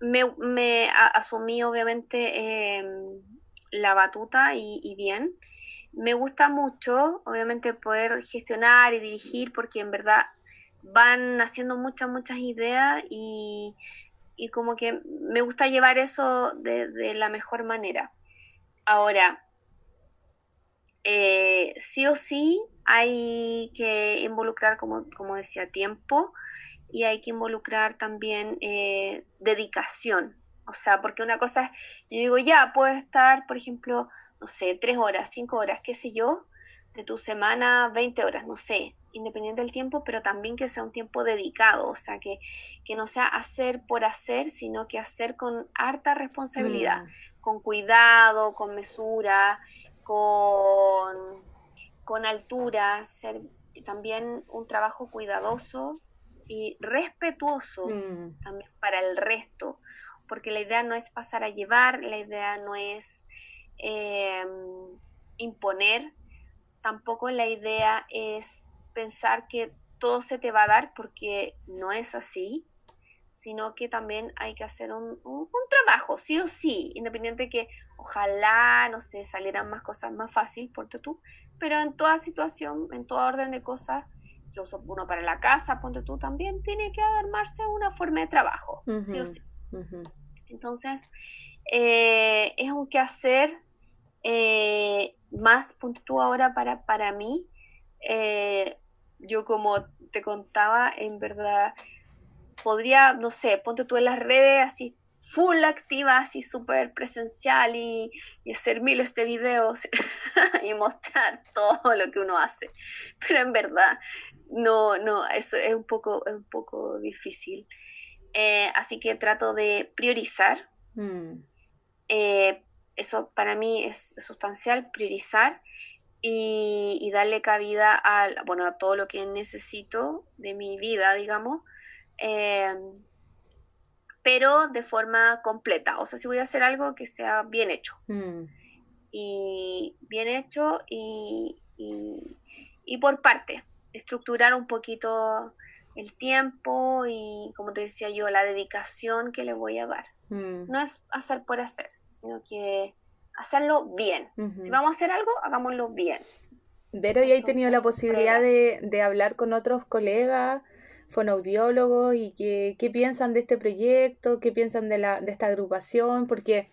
me, asumí obviamente em, la batuta y, bien. Me gusta mucho, obviamente, poder gestionar y dirigir porque en verdad van haciendo muchas, muchas ideas y, como que me gusta llevar eso de, de la mejor manera. Ahora, eh, sí o sí hay que involucrar, como, como decía, tiempo y hay que involucrar también eh, dedicación. O sea, porque una cosa es, yo digo, ya, puedes estar, por ejemplo, no sé, tres horas, cinco horas, qué sé yo, de tu semana, 20 horas, no sé, independiente del tiempo, pero también que sea un tiempo dedicado, o sea, que, que no sea hacer por hacer, sino que hacer con harta responsabilidad, mm. con cuidado, con mesura, con, con altura, ser también un trabajo cuidadoso y respetuoso mm. también para el resto, porque la idea no es pasar a llevar, la idea no es em, imponer, tampoco la idea es pensar que todo se te va a dar porque no es así, sino que también hay que hacer un, un, trabajo, sí o sí, independiente que ojalá, no sé, salieran más cosas más fácil, ponte tú, pero en toda situación, en toda orden de cosas, incluso uno para la casa, ponte tú también, tiene que armarse una forma de trabajo, sí o sí. Entonces, eh, es un quehacer eh, más, ponte tú ahora para, para mí, eh, yo como te contaba, en verdad, podría, no sé, ponte tú en las redes así full activa, así súper presencial y, hacer miles de videos y mostrar todo lo que uno hace. Pero en verdad, no, no, eso es un poco, es un poco difícil. Eh, así que trato de priorizar. Mm. Eh, eso para mí es sustancial, priorizar y, darle cabida a, bueno, a todo lo que necesito de mi vida, digamos. Eh, pero de forma completa. O sea, si voy a hacer algo que sea bien hecho. Mm. Y bien hecho y, y, por parte. Estructurar un poquito el tiempo y, como te decía yo, la dedicación que le voy a dar. Mm. No es hacer por hacer, sino que hacerlo bien. Si vamos a hacer algo, hagámoslo bien. Vero, ¿y hay tenido la posibilidad de, de hablar con otros colegas? Fonoaudiólogos y qué, qué piensan de este proyecto, qué piensan de, la, de esta agrupación, porque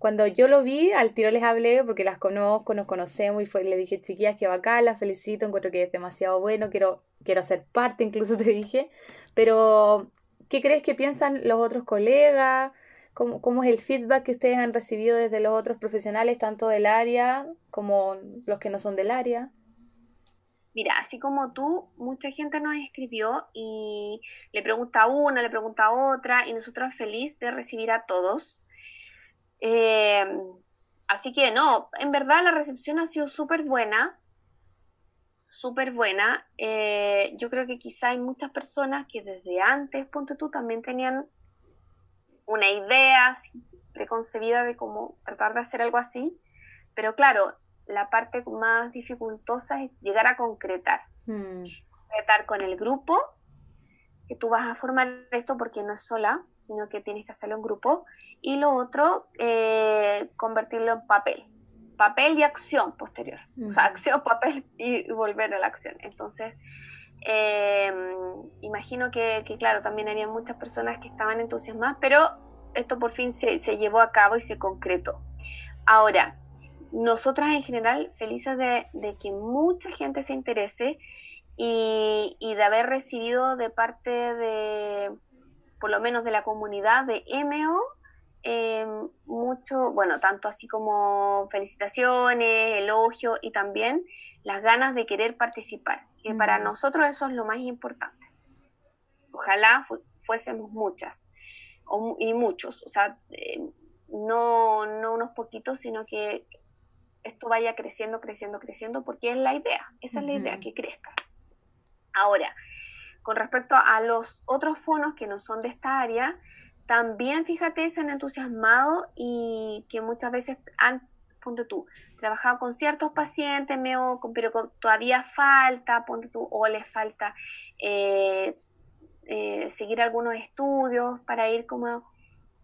cuando yo lo vi, al tiro les hablé porque las conozco, nos conocemos y fue, le dije, chiquillas, que bacán, las felicito, encuentro que es demasiado bueno, quiero, quiero ser parte, incluso te dije, pero ¿qué crees que piensan los otros colegas? ¿Cómo, ¿Cómo es el feedback que ustedes han recibido desde los otros profesionales, tanto del área como los que no son del área? Mira, así como tú, mucha gente nos escribió y le pregunta a una, le pregunta a otra, y nosotros feliz de recibir a todos. Eh, así que no, en verdad la recepción ha sido súper buena, súper buena. Eh, yo creo que quizá hay muchas personas que desde antes, ponte tú, también tenían una idea preconcebida de cómo tratar de hacer algo así, pero claro, la parte más dificultosa es llegar a concretar. Hmm. Concretar con el grupo, que tú vas a formar esto porque no es sola, sino que tienes que hacerlo en grupo. Y lo otro, eh, convertirlo en papel. Papel y acción posterior. O sea, acción, papel y volver a la acción. Entonces, em, imagino que, claro, también había muchas personas que estaban entusiasmadas, pero esto por fin se, se llevó a cabo y se concretó. Ahora, nosotras en general felices de, que mucha gente se interese y, de haber recibido de parte de, por lo menos de la comunidad de MO, eh, mucho, bueno, tanto así como felicitaciones, elogios y también las ganas de querer participar, que para nosotros eso es lo más importante. Ojalá fuésemos muchas y muchos, o sea, eh, no, no unos poquitos, sino que esto vaya creciendo, creciendo, creciendo, porque es la idea, esa es la idea, que crezca. Ahora, con respecto a los otros fonos que no son de esta área, también fíjate, se han entusiasmado y que muchas veces han, ponte tú, trabajado con ciertos pacientes, pero todavía falta, ponte tú, o les falta eh, eh, seguir algunos estudios para ir como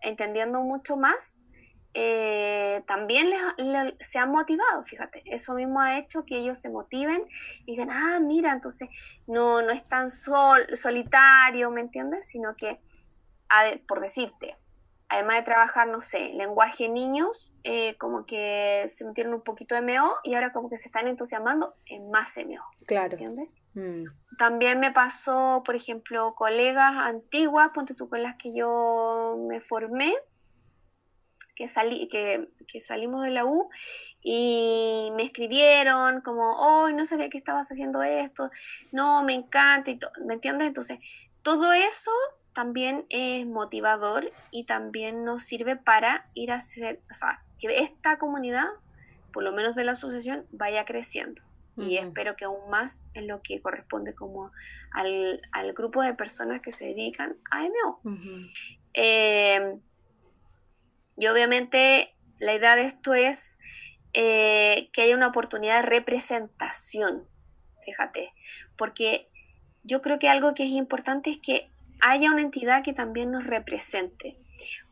entendiendo mucho más eh, también se han motivado, fíjate, eso mismo ha hecho que ellos se motiven y digan, ah, mira, entonces no, no es tan sol, solitario, ¿me entiendes? Sino que, por decirte, además de trabajar, no sé, lenguaje niños, eh, como que se metieron un poquito de MO y ahora como que se están entusiasmando en más MO. Claro. ¿Entiendes? Mm. También me pasó, por ejemplo, colegas antiguas, ponte tú con las que yo me formé, que, salí, que, salimos de la U y me escribieron como, hoy no sabía que estabas haciendo esto, no, me encanta, y ¿me entiendes? Entonces, todo eso también es motivador y también nos sirve para ir a hacer, o sea, que esta comunidad, por lo menos de la asociación, vaya creciendo. y espero que aún más en lo que corresponde como al, grupo de personas que se dedican a MO. Eh, y obviamente la idea de esto es eh, que haya una oportunidad de representación, fíjate, porque yo creo que algo que es importante es que haya una entidad que también nos represente,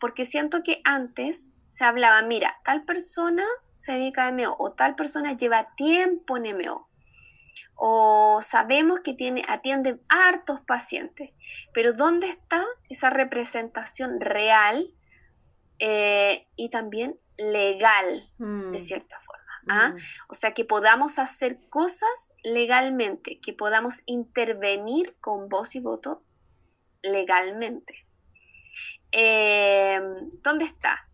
porque siento que antes se hablaba, mira, tal persona se dedica a MO o tal persona lleva tiempo en MO o sabemos que tiene, atiende hartos pacientes, pero ¿dónde está esa representación real eh, y también legal, de mm. cierta forma? ¿ah? Mm. O sea, que podamos hacer cosas legalmente, que podamos intervenir con voz y voto legalmente. Eh, ¿Dónde está?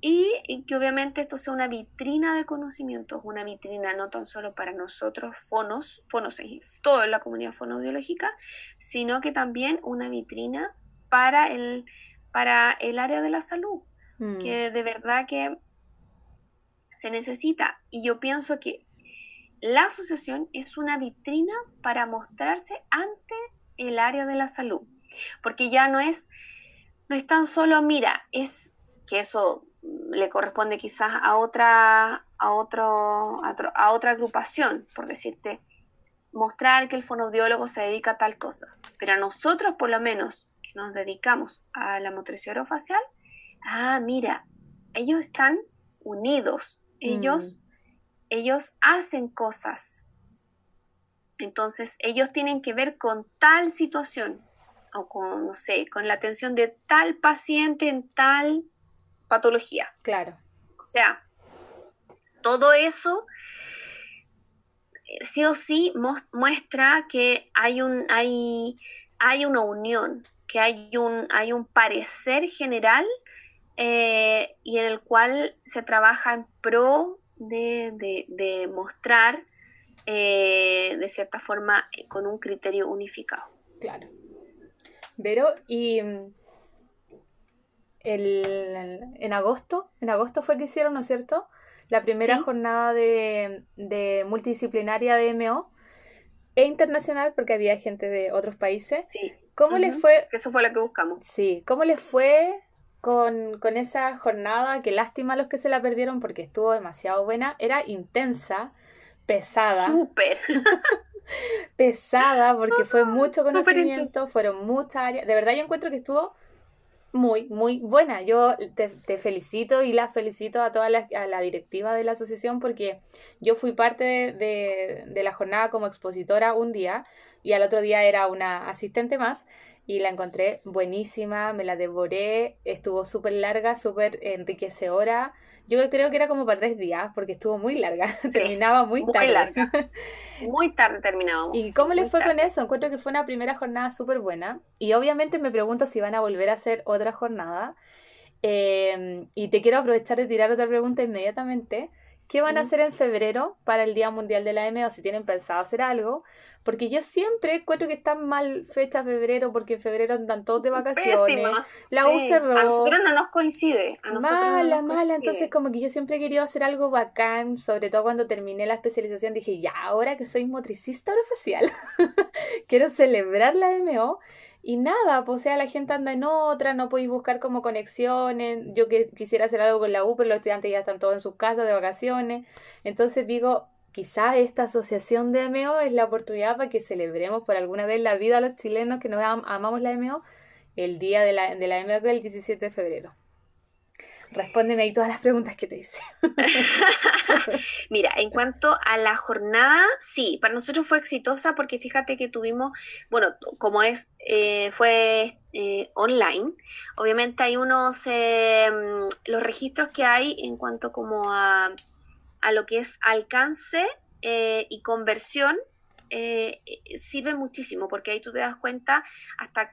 Y, que obviamente esto sea una vitrina de conocimientos, una vitrina no tan solo para nosotros, fonos, fonos en toda la comunidad fonoaudiológica, sino que también una vitrina para el, para el área de la salud, mm. que de verdad que se necesita. Y yo pienso que la asociación es una vitrina para mostrarse ante el área de la salud, porque ya no es, no es tan solo, mira, es que eso le corresponde quizás a otra, a, otro, a, otra agrupación, por decirte, mostrar que el fonoaudiólogo se dedica a tal cosa. Pero a nosotros, por lo menos, que nos dedicamos a la motricidad orofacial, ah, mira, ellos están unidos, ellos, mm. ellos hacen cosas. Entonces, ellos tienen que ver con tal situación, o con, no sé, con la atención de tal paciente en tal patología. Claro. O sea, todo eso eh, sí o sí muestra que hay un hay, hay una unión, que hay un, hay un parecer general eh, y en el cual se trabaja en pro de, mostrar eh, de cierta forma con un criterio unificado. Claro. Pero, y el, en agosto, en agosto fue que hicieron, ¿no es cierto? La primera jornada de, multidisciplinaria de MO e internacional porque había gente de otros países. Sí. ¿Cómo les fue? Eso fue lo que buscamos. Sí, ¿cómo les fue con, con, esa jornada? Qué lástima los que se la perdieron porque estuvo demasiado buena. Era intensa, pesada. Súper. pesada porque fue mucho conocimiento, fueron muchas áreas. De verdad yo encuentro que estuvo muy, muy buena. Yo te, felicito y la felicito a toda la, a la, directiva de la asociación porque yo fui parte de, de, la jornada como expositora un día y al otro día era una asistente más y la encontré buenísima, me la devoré, estuvo súper larga, súper enriquecedora. Yo creo que era como para tres días, porque estuvo muy larga, terminaba muy, muy tarde. Larga. Muy tarde terminábamos. ¿Y cómo les fue con eso? Encuentro que fue una primera jornada súper buena. Y obviamente me pregunto si van a volver a hacer otra jornada. Eh, y te quiero aprovechar de tirar otra pregunta inmediatamente. ¿Qué van a hacer en febrero para el Día Mundial de la M o si tienen pensado hacer algo? Porque yo siempre encuentro que está mal fecha febrero porque en febrero andan todos de vacaciones. La U cerró. A nosotros no nos coincide. mala, mala. Entonces como que yo siempre he querido hacer algo bacán, sobre todo cuando terminé la especialización dije, ya, ahora que soy motricista orofacial, quiero celebrar la MO y nada, pues o sea, la gente anda en otra, no podéis buscar como conexiones. Yo que quisiera hacer algo con la U, pero los estudiantes ya están todos en sus casas de vacaciones. Entonces digo, quizás esta asociación de MO es la oportunidad para que celebremos por alguna vez la vida a los chilenos que nos amamos la MO el día de la, de la es el 17 de febrero. Respóndeme ahí todas las preguntas que te hice. Mira, en cuanto a la jornada, sí, para nosotros fue exitosa porque fíjate que tuvimos, bueno, como es, eh, fue eh, online, obviamente hay unos, eh, los registros que hay en cuanto como a, a lo que es alcance y conversión, sirve muchísimo porque ahí tú te das cuenta hasta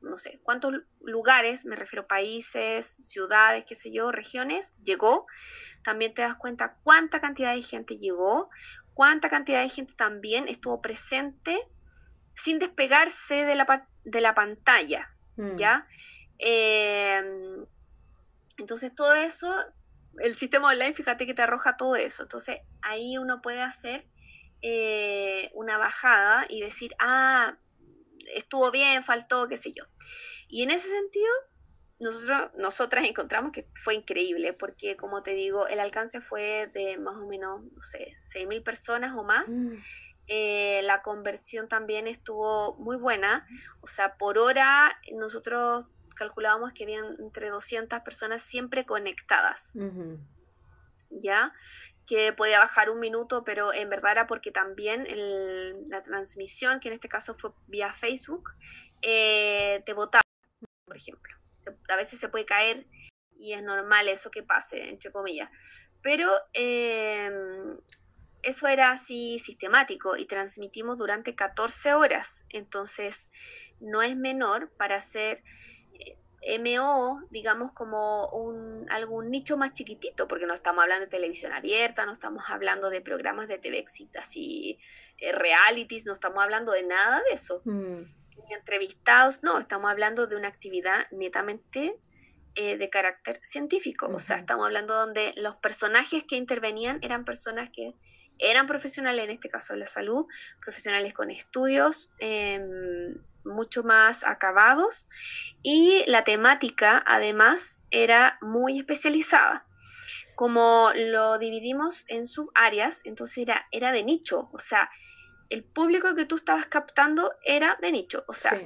no sé, cuántos lugares, me refiero países, ciudades, qué sé yo, regiones, llegó. También te das cuenta cuánta cantidad de gente llegó, cuánta cantidad de gente también estuvo presente sin despegarse de la, de la pantalla, mm. ¿ya? Em, entonces todo eso el sistema online, fíjate que te arroja todo eso. Entonces ahí uno puede hacer eh, una bajada y decir, ah, estuvo bien, faltó, qué sé yo. Y en ese sentido, nosotros, nosotras encontramos que fue increíble, porque como te digo, el alcance fue de más o menos, no sé, 6.000 personas o más. Mm. Eh, la conversión también estuvo muy buena, o sea, por hora nosotros calculábamos que habían entre 200 personas siempre conectadas, ¿ya? Que podía bajar un minuto, pero en verdad era porque también la transmisión, que en este caso fue vía Facebook, eh, te votaba, por ejemplo a veces se puede caer y es normal eso que pase, entre comillas. Pero em, eso era así sistemático y transmitimos durante 14 horas. Entonces, no es menor para hacer eh, MO, digamos, como un, algún nicho más chiquitito, porque no estamos hablando de televisión abierta, no estamos hablando de programas de TV así, eh, realities, no estamos hablando de nada de eso. Mm. Entrevistados, no, estamos hablando de una actividad netamente eh, de carácter científico, o sea, estamos hablando donde los personajes que intervenían eran personas que eran profesionales, en este caso de la salud, profesionales con estudios em, mucho más acabados y la temática además era muy especializada. Como lo dividimos en subáreas, entonces era, era de nicho, o sea, el público que tú estabas captando era de nicho, o sea,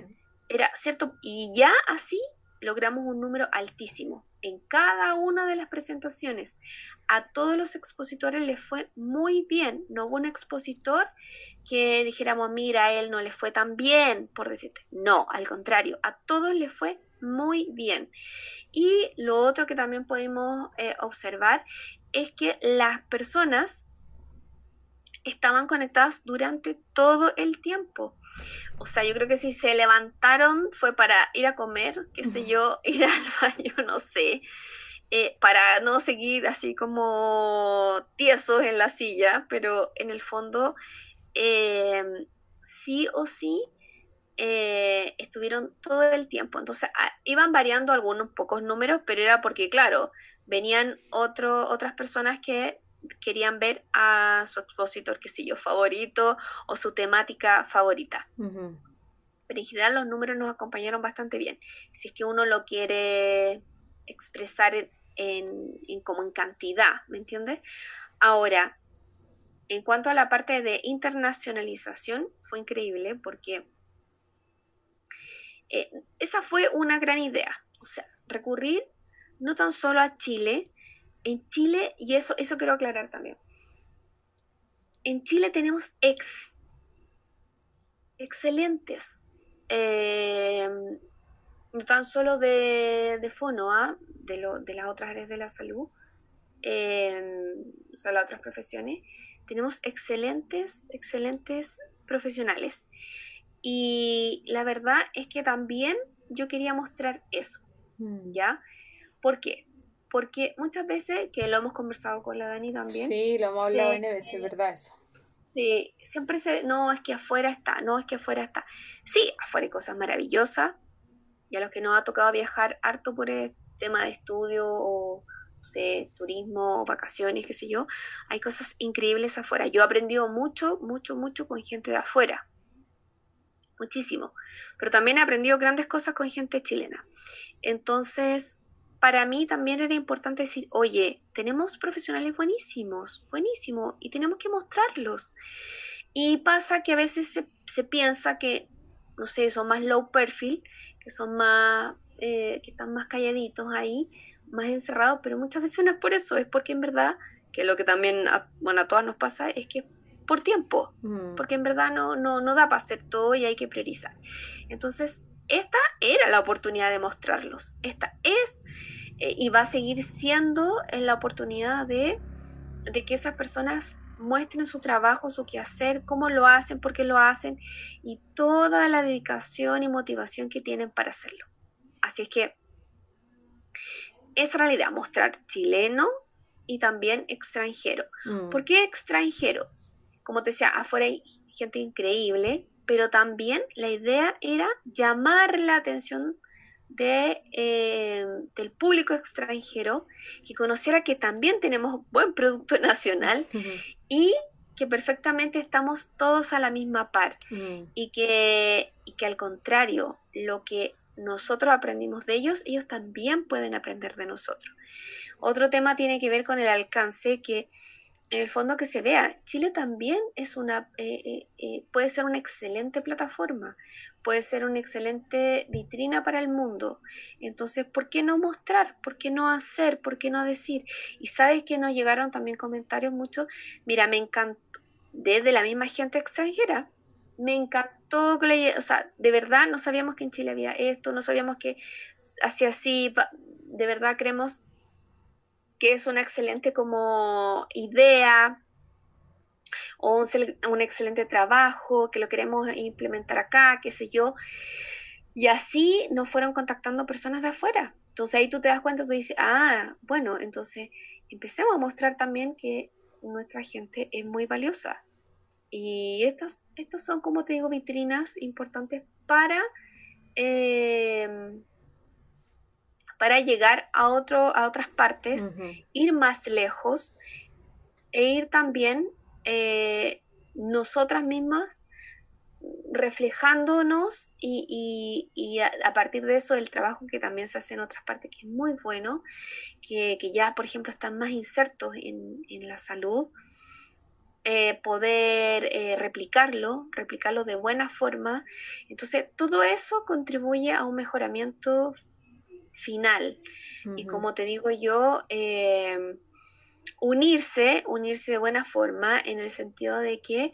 era cierto, y ya así logramos un número altísimo. En cada una de las presentaciones, a todos los expositores les fue muy bien. No hubo un expositor que dijéramos, mira, a él no le fue tan bien, por decirte. No, al contrario, a todos les fue muy bien. Y lo otro que también podemos eh, observar es que las personas estaban conectadas durante todo el tiempo. O sea, yo creo que si se levantaron fue para ir a comer, qué sé yo, ir al baño, no sé, eh, para no seguir así como tiesos en la silla, pero en el fondo em, sí o sí eh, estuvieron todo el tiempo. Entonces ah, iban variando algunos pocos números, pero era porque, claro, venían otro, otras personas que querían ver a su expositor, que sé yo, favorito o su temática favorita. Pero en general los números nos acompañaron bastante bien. Si es que uno lo quiere expresar en, como en cantidad, ¿me entiendes? Ahora, en cuanto a la parte de internacionalización, fue increíble porque eh, esa fue una gran idea. O sea, recurrir no tan solo a Chile, en Chile, y eso, eso quiero aclarar también, en Chile tenemos ex, excelentes, eh, no tan solo de, de fono, ¿ah? de, lo, de las otras áreas de la salud, eh, o sea, las otras profesiones, tenemos excelentes, excelentes profesionales. Y la verdad es que también yo quería mostrar eso, mm. ¿ya? ¿Por qué? Porque muchas veces, que lo hemos conversado con la Dani también. Sí, lo hemos hablado en veces, es verdad eso. Sí, siempre se, no, es que afuera está, no, es que afuera está. Sí, afuera hay cosas maravillosas, y a los que nos ha tocado viajar harto por el tema de estudio o, no sé, turismo, vacaciones, qué sé yo, hay cosas increíbles afuera. Yo he aprendido mucho, mucho, mucho con gente de afuera. Muchísimo. Pero también he aprendido grandes cosas con gente chilena. Entonces, para mí también era importante decir, oye, tenemos profesionales buenísimos, buenísimos, y tenemos que mostrarlos. Y pasa que a veces se, piensa que, no sé, son más low perfil, que son más, eh, que están más calladitos ahí, más encerrados, pero muchas veces no es por eso, es porque en verdad, que lo que también, a, bueno, a todas nos pasa, es que por tiempo, mm. porque en verdad no, no, no da para hacer todo y hay que priorizar. Entonces, esta era la oportunidad de mostrarlos, esta es y va a seguir siendo la oportunidad de, que esas personas muestren su trabajo, su quehacer, cómo lo hacen, por qué lo hacen y toda la dedicación y motivación que tienen para hacerlo. Así es que esa era la idea, mostrar chileno y también extranjero. Mm. ¿Por qué extranjero? Como te decía, afuera hay gente increíble, pero también la idea era llamar la atención de, eh, del público extranjero, que conociera que también tenemos buen producto nacional y que perfectamente estamos todos a la misma par. Y, que, y que al contrario, lo que nosotros aprendimos de ellos, ellos también pueden aprender de nosotros. Otro tema tiene que ver con el alcance que en el fondo que se vea, Chile también es una, eh, eh, eh, puede ser una excelente plataforma, puede ser una excelente vitrina para el mundo. Entonces, ¿por qué no mostrar? ¿Por qué no hacer? ¿Por qué no decir? Y sabes que nos llegaron también comentarios muchos, mira, me encantó, desde la misma gente extranjera, me encantó, o sea, de verdad no sabíamos que en Chile había esto, no sabíamos que hacía así, de verdad creemos que es una excelente como idea o un, excelente trabajo, que lo queremos implementar acá, qué sé yo. Y así nos fueron contactando personas de afuera. Entonces ahí tú te das cuenta, tú dices, ah, bueno, entonces empecemos a mostrar también que nuestra gente es muy valiosa. Y estos, estos son, como te digo, vitrinas importantes para eh, para llegar a, otro, a otras partes, ir más lejos e ir también eh, nosotras mismas reflejándonos y, a, partir de eso el trabajo que también se hace en otras partes, que es muy bueno, que, ya por ejemplo están más insertos en, la salud, eh, poder eh, replicarlo, replicarlo de buena forma. Entonces todo eso contribuye a un mejoramiento final. Y como te digo yo, eh, unirse, unirse de buena forma en el sentido de que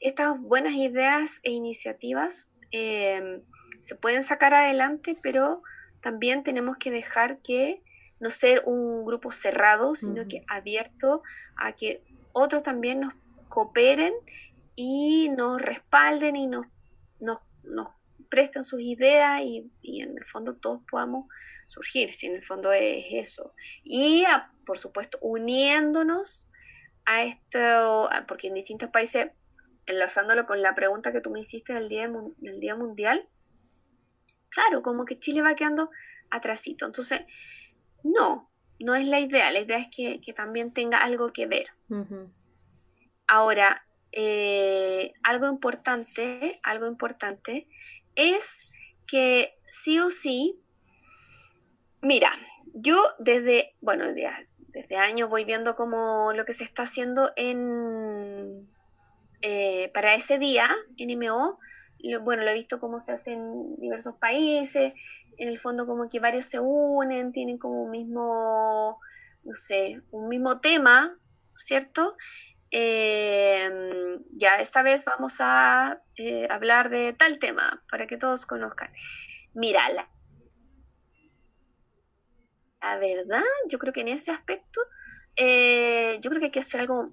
estas buenas ideas e iniciativas eh, se pueden sacar adelante, pero también tenemos que dejar que no ser un grupo cerrado, sino que abierto a que otros también nos cooperen y nos respalden y nos, nos, nos presten sus ideas y, en el fondo todos podamos surgir, si en el fondo es eso. Y por supuesto uniéndonos a esto, porque en distintos países, enlazándolo con la pregunta que tú me hiciste del Día, del día Mundial, claro, como que Chile va quedando atrasito. Entonces, no, no es la idea, la idea es que, también tenga algo que ver. Ahora, eh, algo importante, algo importante es que sí o sí, mira, yo desde, bueno, desde, años voy viendo como lo que se está haciendo en eh, para ese día, NMO, bueno, lo he visto cómo se hace en diversos países, en el fondo como que varios se unen, tienen como un mismo, no sé, un mismo tema, ¿cierto? Eh, ya esta vez vamos a eh, hablar de tal tema para que todos conozcan. Mira, la, verdad, yo creo que en ese aspecto, eh, yo creo que hay que hacer algo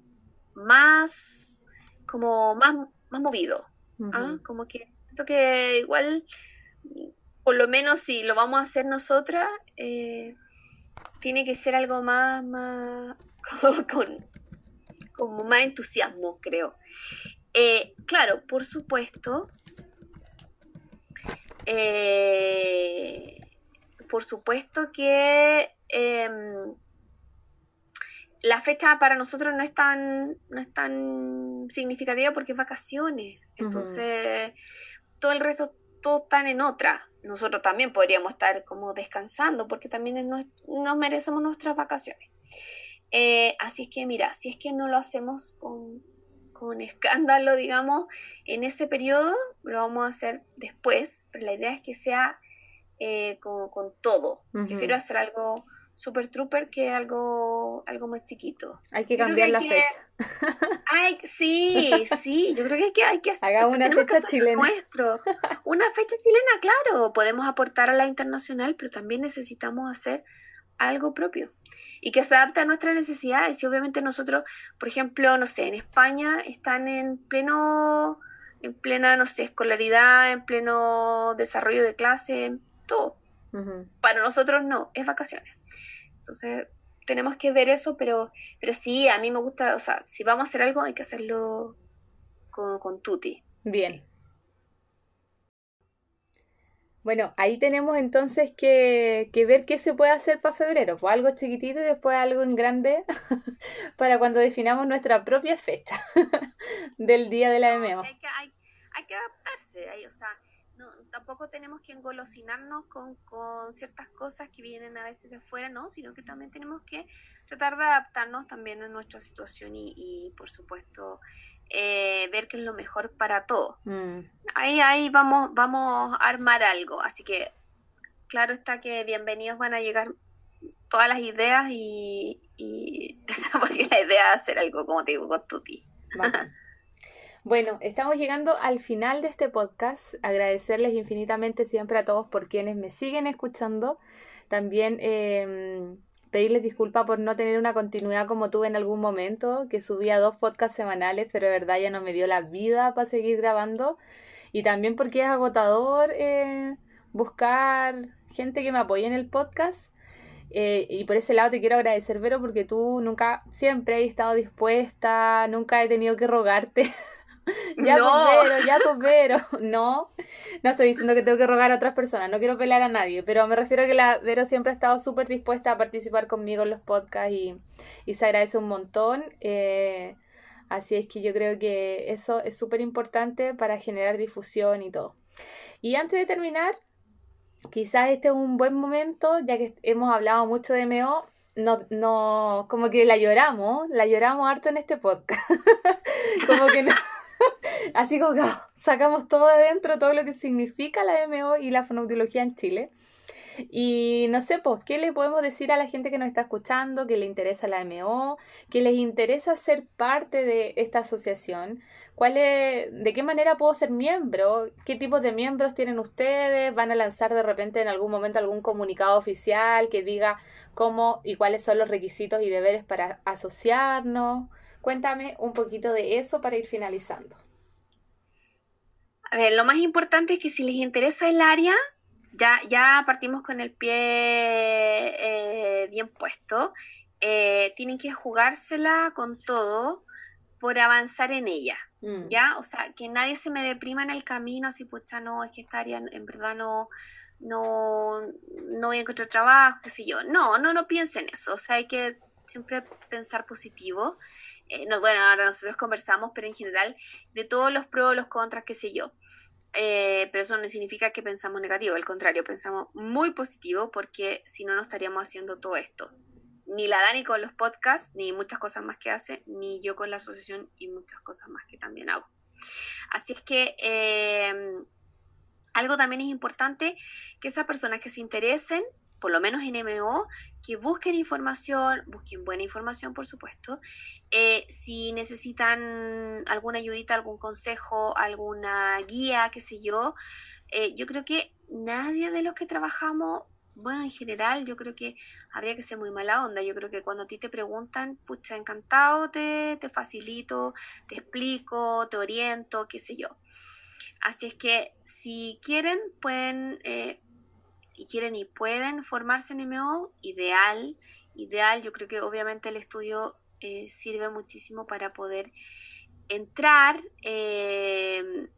más, como más, más movido. ¿ah? Como que siento que igual, por lo menos si lo vamos a hacer nosotras, tiene que ser algo más, más con, como más entusiasmo, creo. Eh, claro, por supuesto, eh, por supuesto que em, la fecha para nosotros no es tan, no es tan significativa porque es vacaciones. Entonces, todo el resto, todos están en otra. Nosotros también podríamos estar como descansando porque también nos merecemos nuestras vacaciones. Eh, así es que mira, si es que no lo hacemos con, escándalo, digamos, en ese periodo, lo vamos a hacer después, pero la idea es que sea eh, con, todo. Prefiero hacer algo super trooper que algo, algo más chiquito. Hay que cambiar la fecha. Ay, sí, sí, yo creo que hay que, hay que hacer una fecha chilena. Nuestro. Una fecha chilena, claro. Podemos aportar a la internacional, pero también necesitamos hacer algo propio y que se adapte a nuestras necesidades. Y obviamente nosotros, por ejemplo, no sé, en España están en pleno, en plena, no sé, escolaridad, en pleno desarrollo de clase, todo. Para nosotros no, es vacaciones. Entonces, tenemos que ver eso, pero, pero sí, a mí me gusta, o sea, si vamos a hacer algo, hay que hacerlo con, con Tuti. Bien. Bueno, ahí tenemos entonces que, ver qué se puede hacer para febrero. Pues algo chiquitito y después algo en grande para cuando definamos nuestra propia fecha del día de la MMO. hay, que, hay, que adaptarse, o sea, no, tampoco tenemos que engolosinarnos con, con ciertas cosas que vienen a veces de fuera, ¿no? Sino que también tenemos que tratar de adaptarnos también a nuestra situación y, y por supuesto, ver qué es lo mejor para todos. Mm. Ahí, ahí vamos, vamos a armar algo. Así que, claro está que bienvenidos van a llegar todas las ideas y, porque la idea es hacer algo, como te digo, con Tuti. Bueno, estamos llegando al final de este podcast. Agradecerles infinitamente siempre a todos por quienes me siguen escuchando. También eh, pedirles disculpas por no tener una continuidad como tuve en algún momento, que subía dos podcasts semanales, pero de verdad ya no me dio la vida para seguir grabando. Y también porque es agotador eh, buscar gente que me apoye en el podcast. Eh, y por ese lado te quiero agradecer, Vero, porque tú nunca, siempre he estado dispuesta, nunca he tenido que rogarte ya no. ya Vero. No, no estoy diciendo que tengo que rogar a otras personas, no quiero pelear a nadie, pero me refiero a que la Vero siempre ha estado súper dispuesta a participar conmigo en los podcasts y, y se agradece un montón. Eh, así es que yo creo que eso es súper importante para generar difusión y todo. Y antes de terminar, quizás este es un buen momento, ya que hemos hablado mucho de MO, no, no, como que la lloramos, la lloramos harto en este podcast. como que no. Así como que ah, sacamos todo adentro, todo lo que significa la MO y la fonoaudiología en Chile. Y no sé, pues, ¿qué le podemos decir a la gente que nos está escuchando, que le interesa la MO, que les interesa ser parte de esta asociación? ¿Cuál es, ¿De qué manera puedo ser miembro? ¿Qué tipos de miembros tienen ustedes? ¿Van a lanzar de repente en algún momento algún comunicado oficial que diga cómo y cuáles son los requisitos y deberes para asociarnos? Cuéntame un poquito de eso para ir finalizando. A ver, lo más importante es que si les interesa el área, ya, ya partimos con el pie eh, bien puesto. Eh, tienen que jugársela con todo por avanzar en ella. Mm. ¿Ya? O sea, que nadie se me deprima en el camino, así, pucha, no, es que esta área en verdad no, no, no voy a encontrar trabajo, qué sé yo. No, no, no piensen eso. O sea, hay que siempre pensar positivo. Eh, bueno, ahora nosotros conversamos, pero en general, de todos los pros, los contras, qué sé yo. Eh, pero eso no significa que pensamos negativo, al contrario, pensamos muy positivo porque si no, no estaríamos haciendo todo esto. Ni la Dani con los podcasts, ni muchas cosas más que hace, ni yo con la asociación y muchas cosas más que también hago. Así es que eh, algo también es importante que esas personas que se interesen por lo menos en MO, que busquen información, busquen buena información, por supuesto. Eh, si necesitan alguna ayudita, algún consejo, alguna guía, qué sé yo, eh, yo creo que nadie de los que trabajamos, bueno, en general, yo creo que habría que ser muy mala onda. Yo creo que cuando a ti te preguntan, pucha, encantado, te, te facilito, te explico, te oriento, qué sé yo. Así es que si quieren, pueden eh, y quieren y pueden formarse en MO, ideal, ideal. Yo creo que obviamente el estudio eh, sirve muchísimo para poder entrar em,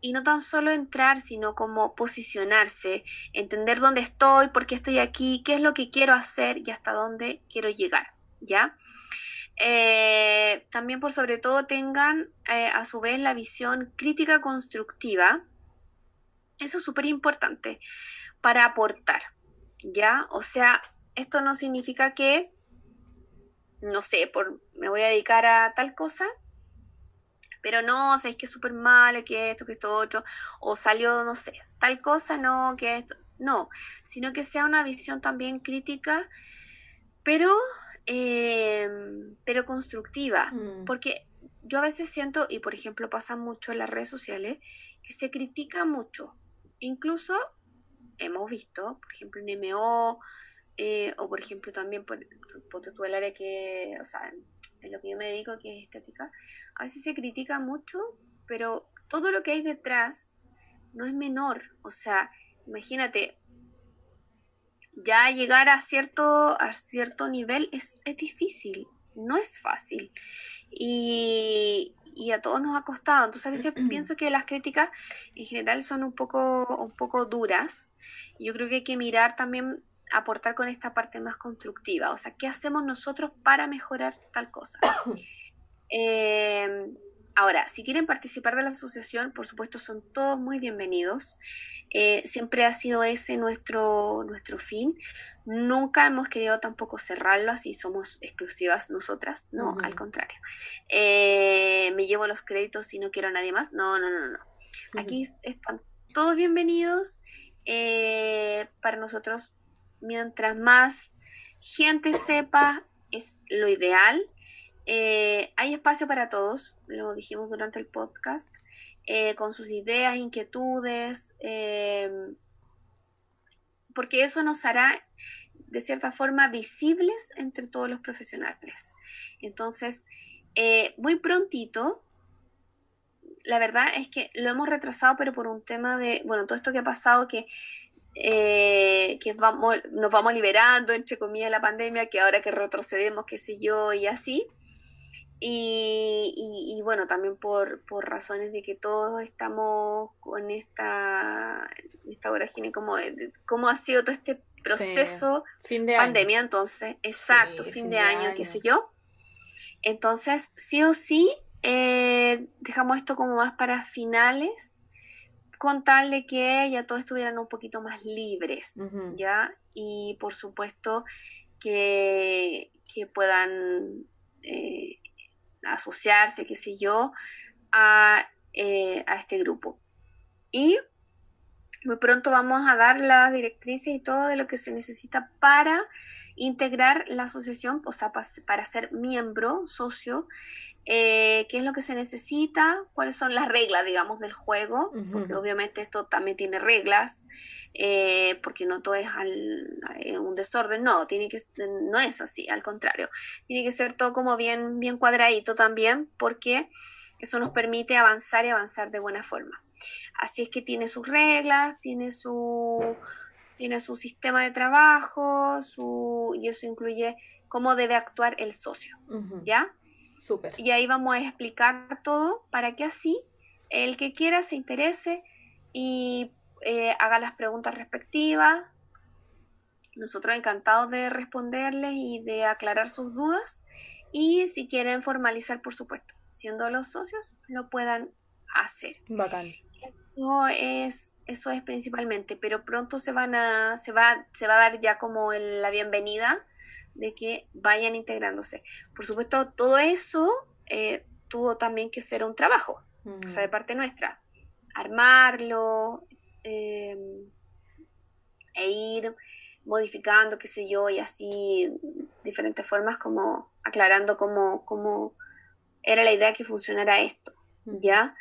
y no tan solo entrar, sino como posicionarse, entender dónde estoy, por qué estoy aquí, qué es lo que quiero hacer y hasta dónde quiero llegar, ¿ya? Eh, también por sobre todo tengan eh, a su vez la visión crítica constructiva. Eso es súper importante para aportar, ¿ya? O sea, esto no significa que, no sé, por, me voy a dedicar a tal cosa, pero no, o sea, es que es súper malo, que esto, que esto otro, o salió, no sé, tal cosa, no, que esto, no, sino que sea una visión también crítica, pero, em, pero constructiva, mm. porque yo a veces siento, y por ejemplo pasa mucho en las redes sociales, que se critica mucho, incluso hemos visto, por ejemplo, en MO, eh, o por ejemplo también por, por, el área que, o sea, en lo que yo me dedico, que es estética, a veces se critica mucho, pero todo lo que hay detrás no es menor. O sea, imagínate, ya llegar a cierto, a cierto nivel es, es difícil, no es fácil. Y, y a todos nos ha costado. Entonces a veces pienso que las críticas en general son un poco, un poco duras. Yo creo que hay que mirar también, aportar con esta parte más constructiva. O sea, ¿qué hacemos nosotros para mejorar tal cosa? Eh, ahora, si quieren participar de la asociación, por supuesto, son todos muy bienvenidos. Eh, siempre ha sido ese nuestro, nuestro fin. Nunca hemos querido tampoco cerrarlo, así somos exclusivas nosotras. No, al contrario. Eh, me llevo los créditos y no quiero a nadie más. No, no, no, no. Aquí están todos bienvenidos. Eh, para nosotros, mientras más gente sepa, es lo ideal. Eh, hay espacio para todos, lo dijimos durante el podcast, con sus ideas, inquietudes, porque eso nos hará de cierta forma visibles entre todos los profesionales. Entonces, eh, muy prontito, la verdad es que lo hemos retrasado, pero por un tema de, bueno, todo esto que ha pasado, que, eh, que vamos, nos vamos liberando, entre comillas, la pandemia, que ahora que retrocedemos, qué sé yo, y así. Y, bueno, también por, por, razones de que todos estamos con esta, esta vorágine, como cómo ha sido todo este proceso, fin de pandemia, entonces, exacto, fin, de, año, qué sé yo. Entonces, sí o sí, eh, dejamos esto como más para finales, con tal de que ya todos estuvieran un poquito más libres, ¿ya? Y por supuesto que, que puedan eh, asociarse, qué sé yo, a, eh, a este grupo. Y muy pronto vamos a dar las directrices y todo de lo que se necesita para integrar la asociación, o sea, para ser miembro, socio, eh, qué es lo que se necesita, cuáles son las reglas, digamos, del juego, porque obviamente esto también tiene reglas, eh, porque no todo es eh, un desorden, no, tiene que, no es así, al contrario, tiene que ser todo como bien, bien cuadradito también, porque eso nos permite avanzar y avanzar de buena forma. Así es que tiene sus reglas, tiene su, tiene su sistema de trabajo, su, y eso incluye cómo debe actuar el socio, ¿ya? Súper. Y ahí vamos a explicar todo para que así el que quiera se interese y eh, haga las preguntas respectivas. Nosotros encantados de responderles y de aclarar sus dudas. Y si quieren formalizar, por supuesto, siendo los socios, lo puedan hacer. Bacán. Eso es, eso es principalmente, pero pronto se van a, se va, se va a dar ya como la bienvenida de que vayan integrándose. Por supuesto, todo eso eh, tuvo también que ser un trabajo, o sea, de parte nuestra, armarlo eh, e ir modificando, qué sé yo, y así diferentes formas como aclarando cómo, cómo era la idea que funcionara esto, ¿ya?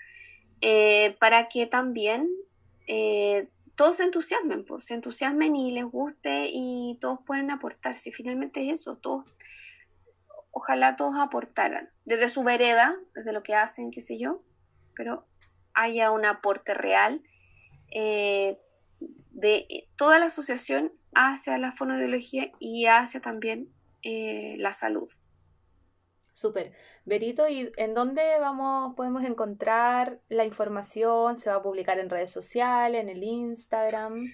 Eh, para que también eh, todos se entusiasmen, pues, se entusiasmen y les guste y todos pueden aportar. Si finalmente es eso, todos, ojalá todos aportaran, desde su vereda, desde lo que hacen, qué sé yo, pero haya un aporte real eh, de toda la asociación hacia la fonoideología y hacia también la salud. Súper. Berito, ¿y en dónde vamos, podemos encontrar la información? ¿Se va a publicar en redes sociales, en el Instagram?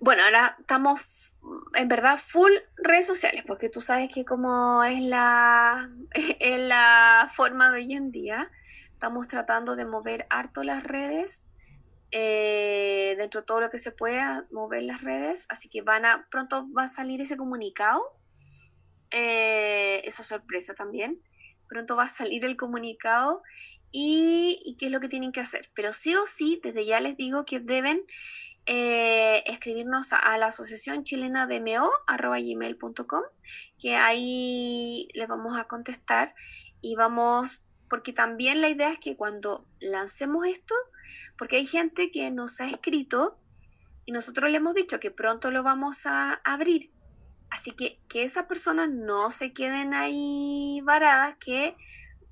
Bueno, ahora estamos en verdad full redes sociales, porque tú sabes que como es la, es la forma de hoy en día, estamos tratando de mover harto las redes, eh, dentro de todo lo que se pueda mover las redes, así que van a, pronto va a salir ese comunicado eh, eso es sorpresa también. Pronto va a salir el comunicado y, qué es lo que tienen que hacer. Pero sí o sí, desde ya les digo que deben eh, escribirnos a, la Asociación Chilena de MEO, gmail.com, que ahí les vamos a contestar y vamos, porque también la idea es que cuando lancemos esto, porque hay gente que nos ha escrito y nosotros le hemos dicho que pronto lo vamos a abrir Así que que esas personas no se queden ahí varadas, que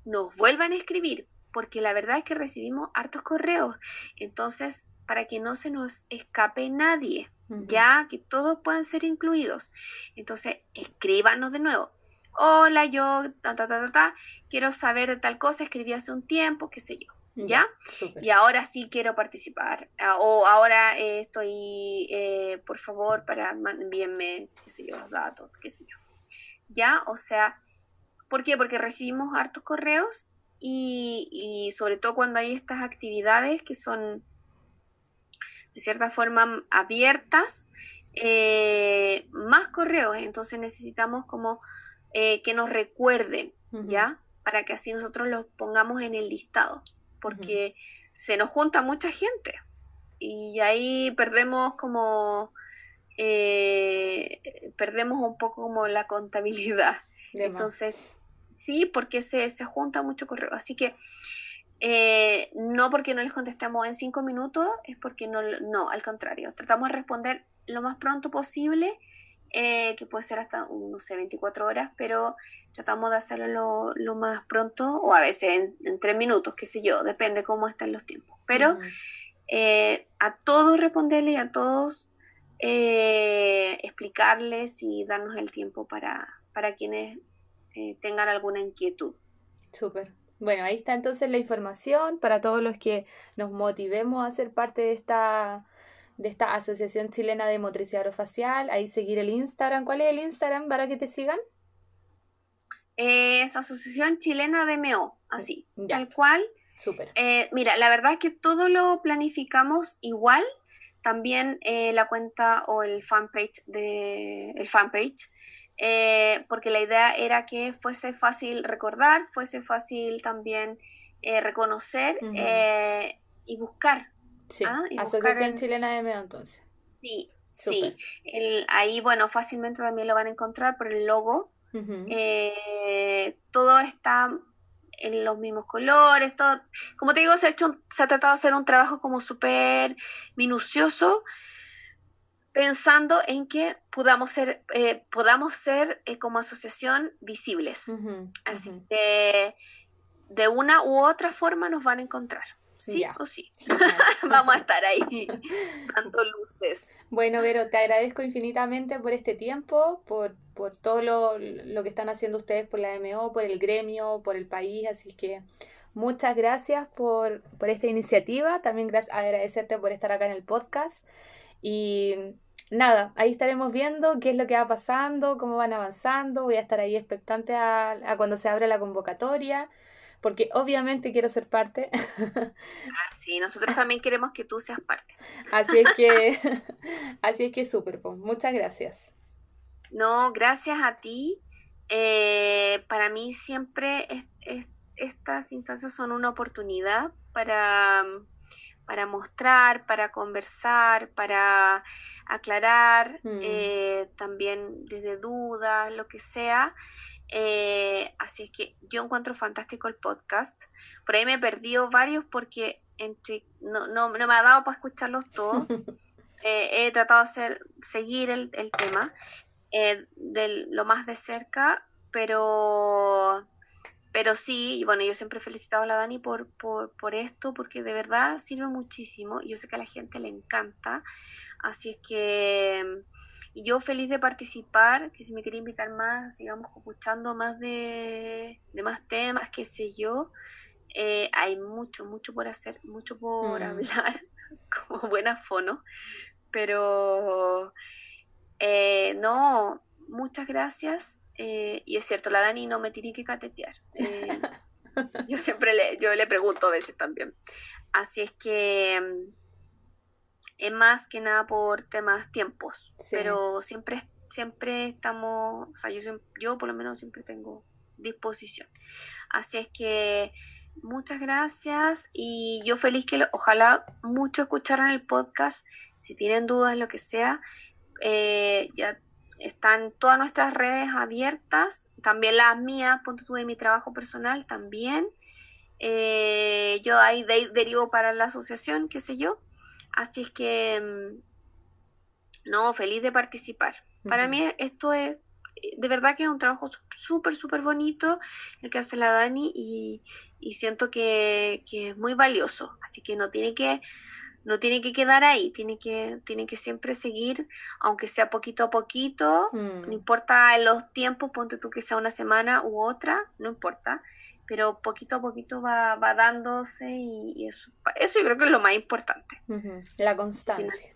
nos vuelvan a escribir, porque la verdad es que recibimos hartos correos. Entonces, para que no se nos escape nadie, ya que todos puedan ser incluidos. Entonces, escríbanos de nuevo. hola, yo, ta, ta, ta, ta, ta, quiero saber tal cosa, escribí hace un tiempo, qué sé yo. ¿Ya? Y ahora sí quiero participar. Ah, o ahora eh, estoy, eh, por favor, para envíenme, qué sé yo, los datos, qué sé yo. ¿Ya? O sea, ¿por qué? Porque recibimos hartos correos y, y sobre todo cuando hay estas actividades que son de cierta forma abiertas, eh, más correos. Entonces necesitamos como que nos recuerden, ¿ya? Para que así nosotros los pongamos en el listado porque se nos junta mucha gente y ahí perdemos como eh, perdemos un poco como la contabilidad. Entonces, sí, porque se, se junta mucho correo. Así que eh, no porque no les contestemos en cinco minutos, es porque no, no, al contrario, tratamos de responder lo más pronto posible eh, que puede ser hasta, no sé, 24 horas, pero tratamos de hacerlo lo, más pronto o a veces en, tres minutos, qué sé yo, depende cómo están los tiempos. Pero eh, a todos responderle y a todos eh, explicarles y darnos el tiempo para, para quienes tengan alguna inquietud. Súper. Bueno, ahí está entonces la información para todos los que nos motivemos a ser parte de esta de esta Asociación Chilena de Motricidad Orofacial. Ahí seguir el Instagram. ¿Cuál es el Instagram para que te sigan? Es Asociación Chilena de MO, así, tal cual. Súper. Eh, mira, la verdad es que todo lo planificamos igual. También eh, la cuenta o el fanpage de el fanpage. Eh, porque la idea era que fuese fácil recordar, fuese fácil también reconocer y buscar Sí, ah, Asociación Chilena de Medio entonces. Sí, sí. ahí, bueno, fácilmente también lo van a encontrar por el logo. Eh, todo está en los mismos colores, todo. Como te digo, se ha, hecho, se ha tratado de hacer un trabajo como súper minucioso, pensando en que podamos ser, eh, podamos ser eh, como asociación visibles. Así que de una u otra forma nos van a encontrar sí o sí. Vamos a estar ahí dando luces. Bueno, Vero, te agradezco infinitamente por este tiempo, por, por todo lo, lo, que están haciendo ustedes por la MO, por el gremio, por el país. Así que muchas gracias por, por esta iniciativa. También gracias, agradecerte por estar acá en el podcast. Y nada, ahí estaremos viendo qué es lo que va pasando, cómo van avanzando. Voy a estar ahí expectante a, a cuando se abra la convocatoria porque obviamente quiero ser parte. Ah, sí, nosotros también queremos que tú seas parte. Así es que, así es que súper, pues, muchas gracias. No, gracias a ti. Eh, para mí siempre estas instancias son una oportunidad para, para mostrar, para conversar, para aclarar, mm. eh, también desde dudas, lo que sea. Eh, así es que yo encuentro fantástico el podcast. Por ahí me he perdido varios porque entre, no, no, me ha dado para escucharlos todos. Eh, he tratado de hacer, seguir el, tema eh, de lo más de cerca, pero, pero sí, bueno, yo siempre he felicitado a la Dani por, por, por esto, porque de verdad sirve muchísimo. Yo sé que a la gente le encanta. Así es que y yo feliz de participar, que si me quería invitar más, sigamos escuchando más de, más temas, qué sé yo. Eh, hay mucho, mucho por hacer, mucho por mm. hablar, como buena fono. Pero eh, no, muchas gracias. Eh, y es cierto, la Dani no me tiene que catetear. yo siempre le, yo le pregunto a veces también. Así es que es más que nada por temas tiempos, pero siempre, siempre estamos, o sea, yo, yo por lo menos siempre tengo disposición. Así es que muchas gracias y yo feliz que ojalá mucho escucharan el podcast, si tienen dudas, lo que sea, eh, ya están todas nuestras redes abiertas, también las mías, punto de mi trabajo personal también. Eh, yo ahí derivo para la asociación, qué sé yo. Así es que, mm, no, feliz de participar. Para mí esto es, de verdad que es un trabajo súper, súper bonito el que hace la Dani y, siento que, es muy valioso. Así que no tiene que no tiene que quedar ahí, tiene que, tiene que siempre seguir, aunque sea poquito a poquito, no mm. importa los tiempos, ponte tú que sea una semana u otra, no importa, pero poquito a poquito va, va dándose y, eso, eso yo creo que es lo más importante. La constancia.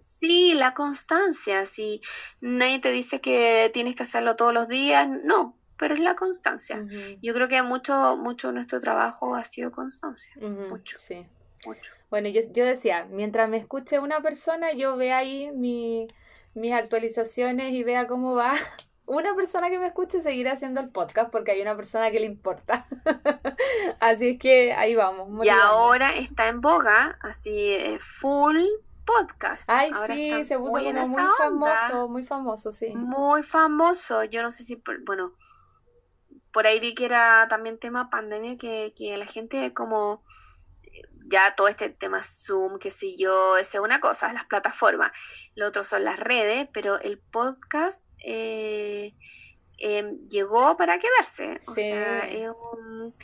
Sí, la constancia, si nadie te dice que tienes que hacerlo todos los días, no, pero es la constancia. Yo creo que mucho, mucho de nuestro trabajo ha sido constancia, mucho. Sí. Mucho. Bueno, yo, yo decía, mientras me escuche una persona, yo vea ahí mi, mis actualizaciones y vea cómo va. Una persona que me escuche seguirá haciendo el podcast porque hay una persona que le importa. así es que ahí vamos. Y ahora está en boga, así full podcast. Ay, sí, se puso como muy famoso, muy famoso, sí. Muy famoso. Yo no sé si, bueno, por ahí vi que era también tema pandemia, que, que la gente como ya todo este tema Zoom, qué sé yo, es una cosa, las plataformas, lo otro son las redes, pero el podcast eh, em, llegó para quedarse. O sea, es un,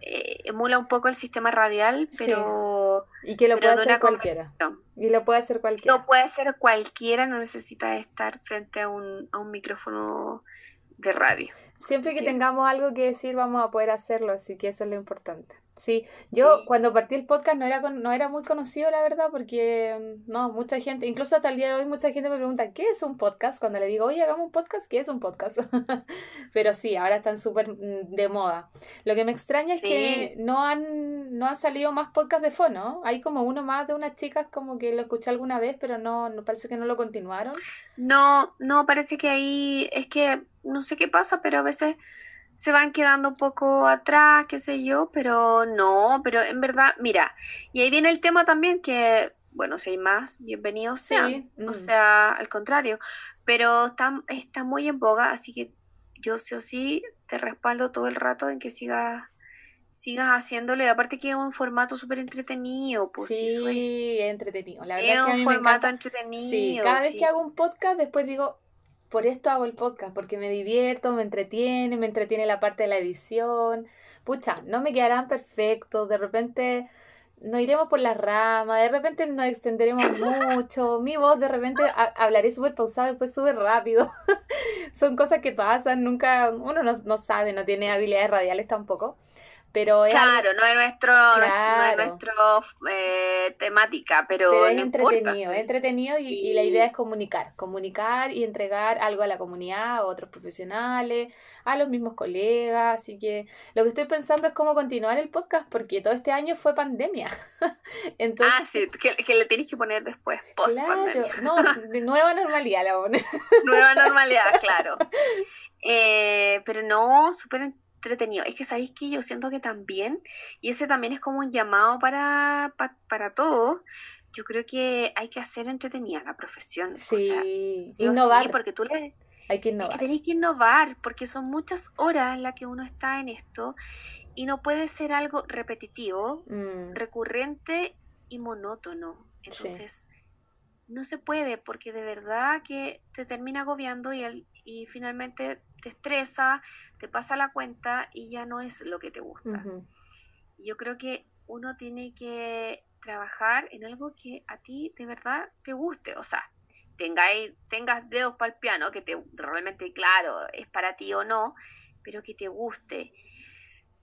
eh, emula un poco el sistema radial, pero... Y que lo puede hacer cualquiera. Y lo puede hacer cualquiera. Lo puede hacer cualquiera, no necesita estar frente a un, a un micrófono de radio. Siempre que, tengamos algo que decir vamos a poder hacerlo, así que eso es lo importante. Sí, yo cuando partí el podcast no era no era muy conocido, la verdad, porque mm, no, mucha gente, incluso hasta el día de hoy, mucha gente me pregunta, ¿qué es un podcast? Cuando le digo, oye, hagamos un podcast, ¿qué es un podcast? Pero sí, ahora están súper mm, de moda. Lo que me extraña es que no han, no han salido más podcasts de fono. Hay como uno más de unas chicas como que lo escuché alguna vez, pero no, no parece que no lo continuaron. No, no, parece que ahí es que no sé qué pasa, pero a veces se van quedando un poco atrás, qué sé yo, pero no, pero en verdad, mira, y ahí viene el tema también que, bueno, si hay más, bienvenidos sean, o mm. sea, al contrario, pero está, está muy en boga, así que yo sí o sí te respaldo todo el rato en que sigas sigas haciéndolo y aparte que es un formato súper entretenido pues sí, entretenido la verdad es, un formato entretenido sí, cada vez que hago un podcast después digo por esto hago el podcast, porque me divierto, me entretiene, me entretiene la parte de la edición. Pucha, no me quedarán perfectos, de repente nos iremos por la rama, de repente nos extenderemos mucho, mi voz de repente hablaré súper pausado y después súper rápido. Son cosas que pasan, nunca, uno no, no sabe, no tiene habilidades radiales tampoco. Pero claro, no es nuestro, no es nuestro eh, temática, pero, es entretenido, es entretenido y, la idea es comunicar, comunicar y entregar algo a la comunidad, a otros profesionales, a los mismos colegas, así que lo que estoy pensando es cómo continuar el podcast, porque todo este año fue pandemia. Entonces, ah, sí, que, le tienes que poner después, post pandemia. no, de nueva normalidad la poner. nueva normalidad, claro. Eh, pero no, súper entretenido. Es que sabéis que yo siento que también, y ese también es como un llamado para, para, todos, yo creo que hay que hacer entretenida la profesión. Sí, innovar. porque tú le... Hay que innovar. tenéis que innovar, porque son muchas horas en las que uno está en esto y no puede ser algo repetitivo, mm. recurrente y monótono. Entonces, no se puede, porque de verdad que te termina agobiando y, y finalmente te estresa, te pasa la cuenta y ya no es lo que te gusta. Yo creo que uno tiene que trabajar en algo que a ti de verdad te guste, o sea, tengáis, tengas dedos para el piano, que te realmente claro es para ti o no, pero que te guste.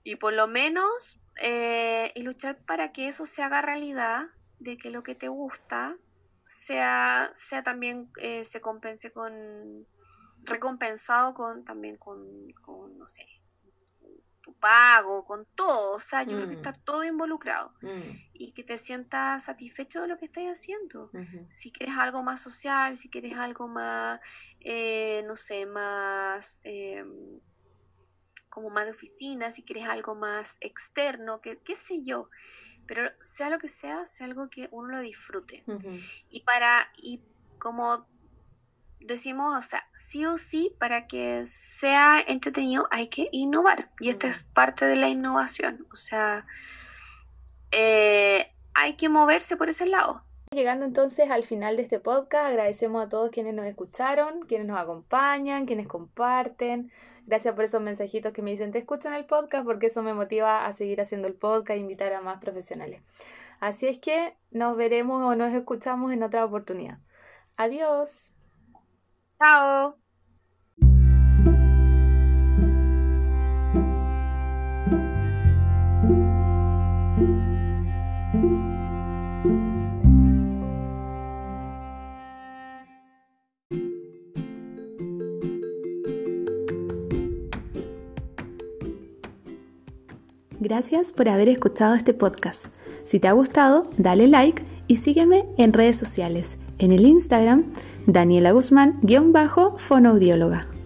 Y por lo menos eh, y luchar para que eso se haga realidad, de que lo que te gusta sea, sea también eh, se compense con, recompensado con también con, no sé, tu pago, con todo, o sea, yo creo que está mm. todo involucrado mm. y que te sientas satisfecho de lo que estás haciendo. Si quieres algo más social, si quieres algo más, eh, no sé, más... Em, como más de oficina, si quieres algo más externo, que, qué sé yo. Pero sea lo que sea, sea algo que uno lo disfrute. Y para, y como decimos, o sea, sí o sí, para que sea entretenido hay que innovar. Y esta es parte de la innovación. O sea, eh, hay que moverse por ese lado. Llegando entonces al final de este podcast, agradecemos a todos quienes nos escucharon, quienes nos acompañan, quienes comparten. Gracias por esos mensajitos que me dicen te escuchan el podcast porque eso me motiva a seguir haciendo el podcast e invitar a más profesionales. Así es que nos veremos o nos escuchamos en otra oportunidad. Adiós. Chao. Gracias por haber escuchado este podcast. Si te ha gustado, dale like y sígueme en redes sociales. En el Instagram, Daniela Guzmán-fonoaudióloga.